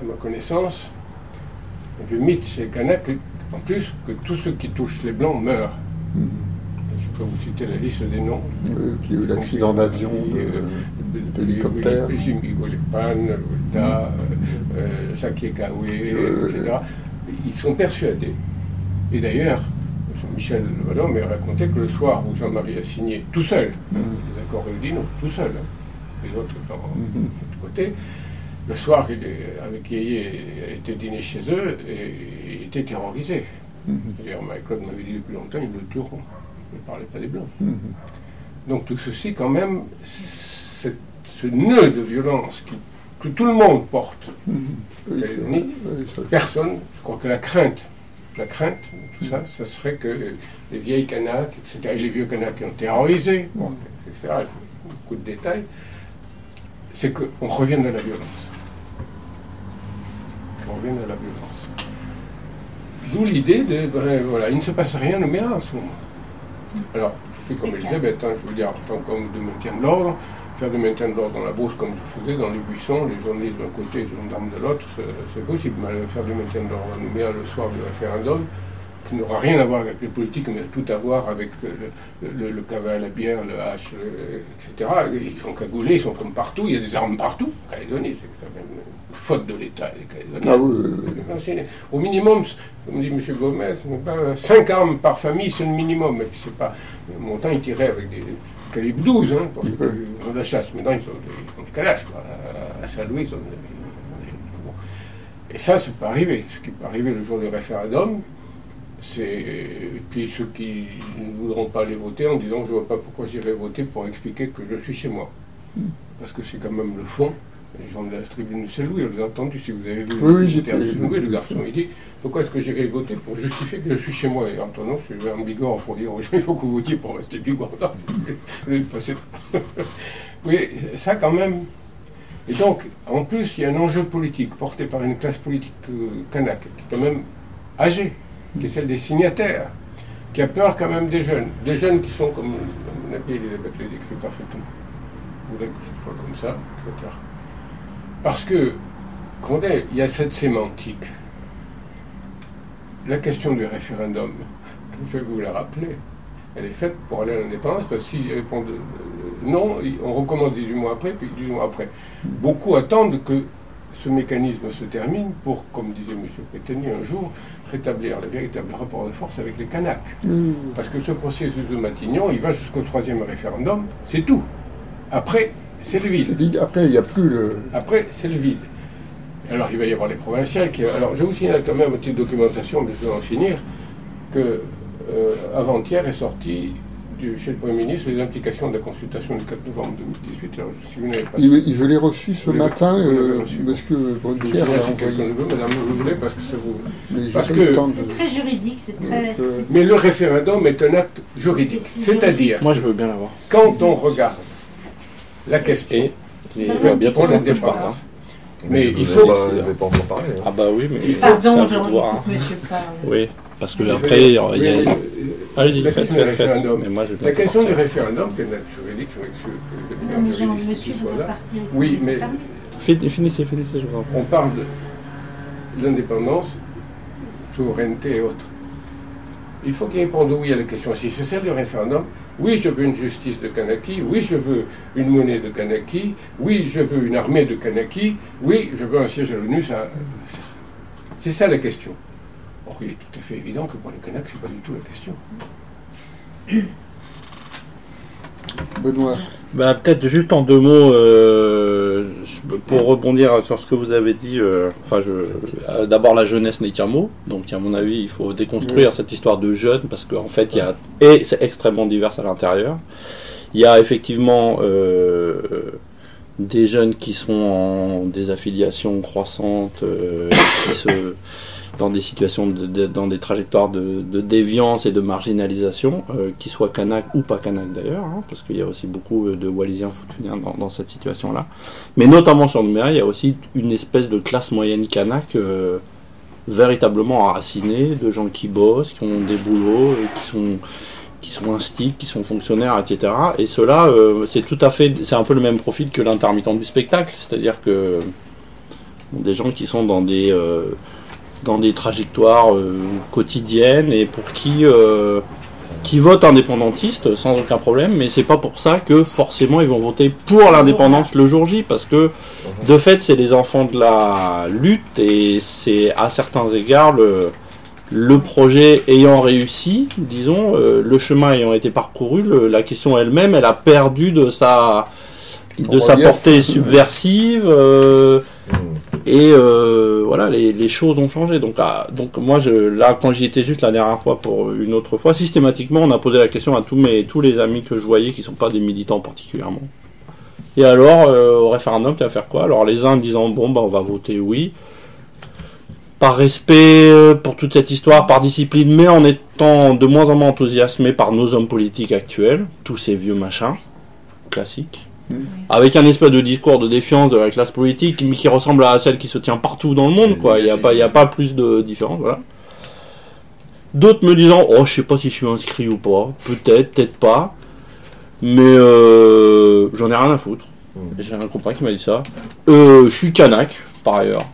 à ma connaissance, un vieux mythe chez les Kanaks, en plus, que tous ceux qui touchent les Blancs meurent. Je peux vous citer la liste des noms. Euh, puis il y a eu l'accident d'avion, d'hélicoptère. Jimmy Golepan, Volta, euh, Jacques Ekawé, Euh, etc. Ils sont persuadés. Et d'ailleurs, Michel Vallon m'a raconté que le soir où Jean-Marie a signé tout seul les accords réunions, tout seul, hein, les autres étant de l'autre côté, le soir, il est, avec a été dîner chez eux et il était terrorisé. D'ailleurs, Michael m'avait dit depuis longtemps, ils le tueront. Il ne parlait pas des Blancs. Donc tout ceci, quand même, ce nœud de violence qui- que tout le monde porte, Oui, Oui, ça- personne, je crois que la crainte, la crainte, tout ça, ce serait que les vieilles Kanaks, etc., et les vieux Kanaks qui ont terrorisé, bon, etc., beaucoup de détails, c'est qu'on revienne à la violence. On revienne à la violence. D'où l'idée de, ben, voilà, il ne se passe rien au Méa en ce moment. Alors, je suis comme Elisabeth, hein, je veux dire, en tant qu'homme de maintien de l'ordre, faire du maintien de l'ordre dans la brousse comme je faisais dans les buissons, les journalistes d'un côté et les gendarmes de l'autre, c'est possible. Mais faire du maintien de l'ordre à Nouméa le soir du référendum, qui n'aura rien à voir avec les politiques, mais tout à voir avec le, le, cavale, la bière, le hache, etc. Ils sont cagoulés, ils sont comme partout, il y a des armes partout. Calédonie, c'est quand même une faute de l'État, les Calédoniens. Ah oui, oui, oui. C'est- Au minimum, comme dit M. Gomez, 5 armes par famille, c'est le minimum. Et puis c'est pas. Mon temps, il tirait avec des calibres 12, hein, parce qu'on de la chasse. Maintenant, ils ont des, calaches, quoi. À Saint-Louis, ils ont des-. Et ça, c'est pas arrivé. Ce qui peut arriver le jour du référendum, c'est. Puis ceux qui ne voudront pas aller voter en disant je vois pas pourquoi j'irai voter pour expliquer que je suis chez moi. Parce que c'est quand même le fond. Les gens de la tribune de Saint-Louis, on les a entendus, si vous avez vu. Oui, oui, le j'étais- Saint-Louis, le garçon, il dit Pourquoi est-ce que j'irai voter pour justifier que je suis chez moi Et Antonin, je vais en Bigorre pour dire aux gens il faut que vous votiez pour rester Bigorre. Oui, ça quand même. Et donc, en plus, il y a un enjeu politique porté par une classe politique euh, kanak, qui est quand même âgée, qui est celle des signataires, qui a peur quand même des jeunes. Des jeunes qui sont, comme Nabil l'a décrit parfaitement. Vous voulez que ce soit comme ça, etc. Parce que, Condé, il y a cette sémantique. La question du référendum, je vais vous la rappeler, elle est faite pour aller à l'indépendance, parce que s'ils répondent non, on recommande 18 mois après, puis 18 mois après. Beaucoup attendent que ce mécanisme se termine pour, comme disait M. Pétani un jour, rétablir le véritable rapport de force avec les Kanaks. Parce que ce processus de Matignon, il va jusqu'au troisième référendum, c'est tout. Après, c'est le vide. vide. Après, il n'y a plus le. Après, c'est le vide. Alors, il va y avoir les provinciales. Qui... Alors, je vous signale quand même une petite documentation, mais je vais en finir, que euh, avant-hier est sorti du, chez le Premier ministre les implications de la consultation du 4 novembre 2018. Alors, si vous n'avez pas... Il, il- je l'ai reçu ce matin, euh, reçu. envoyé. le veut, madame, vous voulez, parce que ça vous... Mais j'ai Parce que- eu le temps de- C'est très juridique, c'est très. Euh, Mais le référendum est un acte juridique. C'est- c'est C'est-à-dire, Moi, je veux bien l'avoir. quand on regarde la question... Et il Ça va va, bientôt pour que je l'indépendance. parte. hein. Mais il faut- pas- pas hein. Ah bah oui, mais Il faut- Pardon, vous de Jean, voir. il hein. faut que monsieur parle. Oui, parce que après, il y a... oui, Allez-y, la faites, question du faites, faites. référendum. Mais moi, je vais La bien question du référendum, qui est un acte juridique, je m'excuse que les soient là. il faut Oui, mais- Finissez, finissez, je vous en prie. On parle de l'indépendance, souveraineté et autres. Il faut qu'ils répondent oui à la question. Si c'est celle du référendum, oui, je veux une justice de Kanaki, oui, je veux une monnaie de Kanaki, oui, je veux une armée de Kanaki, oui, je veux un siège à l'ONU. C'est ça la question. Or, il est tout à fait évident que pour les Kanaks, c'est pas du tout la question. Benoît, Bah, peut-être juste en deux mots euh, pour rebondir sur ce que vous avez dit. euh, enfin, je euh, d'abord la jeunesse n'est qu'un mot, donc à mon avis, il faut déconstruire cette histoire de jeunes parce qu'en fait, il y a et c'est extrêmement divers à l'intérieur. Il y a effectivement des jeunes qui sont en désaffiliation croissante, qui se dans des situations, dans des trajectoires de, déviance et de marginalisation, euh, qu'ils soient Kanak ou pas Kanak d'ailleurs, hein, parce qu'il y a aussi beaucoup euh, de Wallisiens foutuniens dans, cette situation-là. Mais notamment sur Nouméa, il y a aussi une espèce de classe moyenne Kanak euh, véritablement enracinée, de gens qui bossent, qui ont des boulots, et qui sont qui sont instits, qui sont fonctionnaires, etc. Et cela, euh, c'est tout à fait, c'est un peu le même profil que l'intermittent du spectacle, c'est-à-dire que des gens qui sont dans des euh, dans des trajectoires euh, quotidiennes et pour qui euh, qui votent indépendantistes sans aucun problème, mais c'est pas pour ça que forcément ils vont voter pour l'indépendance le jour J, parce que de fait c'est les enfants de la lutte et c'est à certains égards le le projet ayant réussi, disons, euh, le chemin ayant été parcouru, le- la question elle-même, elle a perdu de sa de sa portée subversive. euh, et euh, voilà, les, choses ont changé. Donc, ah, donc moi, je, là, quand j'y étais juste la dernière fois pour une autre fois, systématiquement, on a posé la question à tous mes tous les amis que je voyais qui sont pas des militants particulièrement. Et alors, euh, au référendum, tu vas faire quoi? Alors, les uns disant bon, bah, on va voter oui. Par respect euh, pour toute cette histoire, par discipline, mais en étant de moins en moins enthousiasmé par nos hommes politiques actuels, tous ces vieux machins classiques avec un espèce de discours de défiance de la classe politique, mais qui ressemble à celle qui se tient partout dans le monde, quoi. Il n'y a pas, il y a pas plus de différence, voilà. D'autres me disant, oh, je sais pas si je suis inscrit ou pas, peut-être, peut-être pas, mais euh, j'en ai rien à foutre. Mm. Et J'ai un copain qui m'a dit ça. Euh, je suis Kanak, par ailleurs.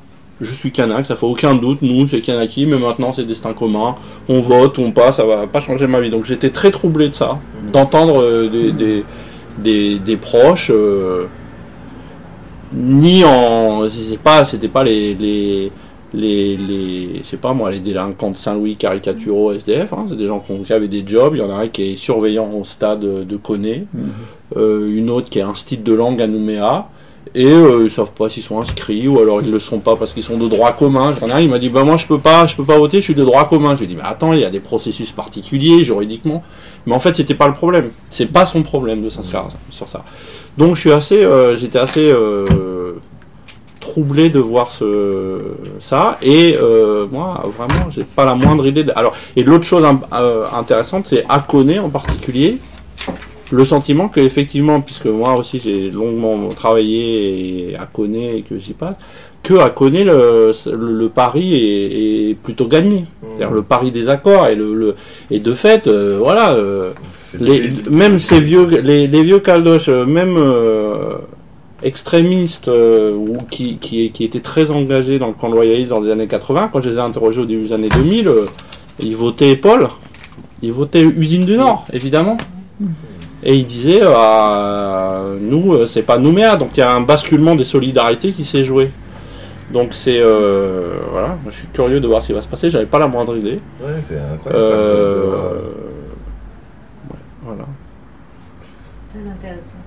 Je suis Kanak, ça fait aucun doute. Nous, c'est Kanaki, mais maintenant, c'est destin commun. On vote, on passe, ça va pas changer ma vie. Donc, j'étais très troublé de ça, d'entendre euh, des, des, des, des proches, euh, ni en. C'est pas, c'était pas les. les les, pas moi les délinquants de Saint-Louis caricaturaux SDF hein, c'est des gens qui, avaient des jobs il y en a un qui est surveillant au stade de Coné euh, une autre qui est un style de langue à Nouméa et euh, ils savent pas s'ils sont inscrits ou alors ils le sont pas parce qu'ils sont de droit commun. J'en ai un, il m'a dit bah moi je peux pas, je peux pas voter, je suis de droit commun. Je lui ai dit mais attends, il y a des processus particuliers juridiquement. Mais en fait c'était pas le problème. C'est pas son problème de s'inscrire sur ça. Donc je suis assez, euh, j'étais assez euh, troublé de voir ce ça et euh, moi vraiment j'ai pas la moindre idée. De... Alors et l'autre chose intéressante c'est Akone en particulier le sentiment que effectivement, puisque moi aussi j'ai longuement travaillé et à Coné et que j'y passe, que à Coné le, le, le pari est, est plutôt gagné. C'est-à-dire le pari des accords et le, le et de fait, euh, voilà, euh, les, même ces vieux, les, les vieux caldoches, euh, même euh, extrémistes euh, ou qui, qui, qui étaient très engagés dans le camp loyaliste dans les années 80, quand je les ai interrogés au début des années 2000, euh, ils votaient Paul, ils votaient Usine du Nord, évidemment. Et ils disaient, euh, nous, euh, c'est pas Nouméa, donc il y a un basculement des solidarités qui s'est joué. Donc c'est euh, voilà, moi, je suis curieux de voir ce qui va se passer. J'avais pas la moindre idée. Ouais, c'est incroyable. Euh, ouais, voilà. Très intéressant.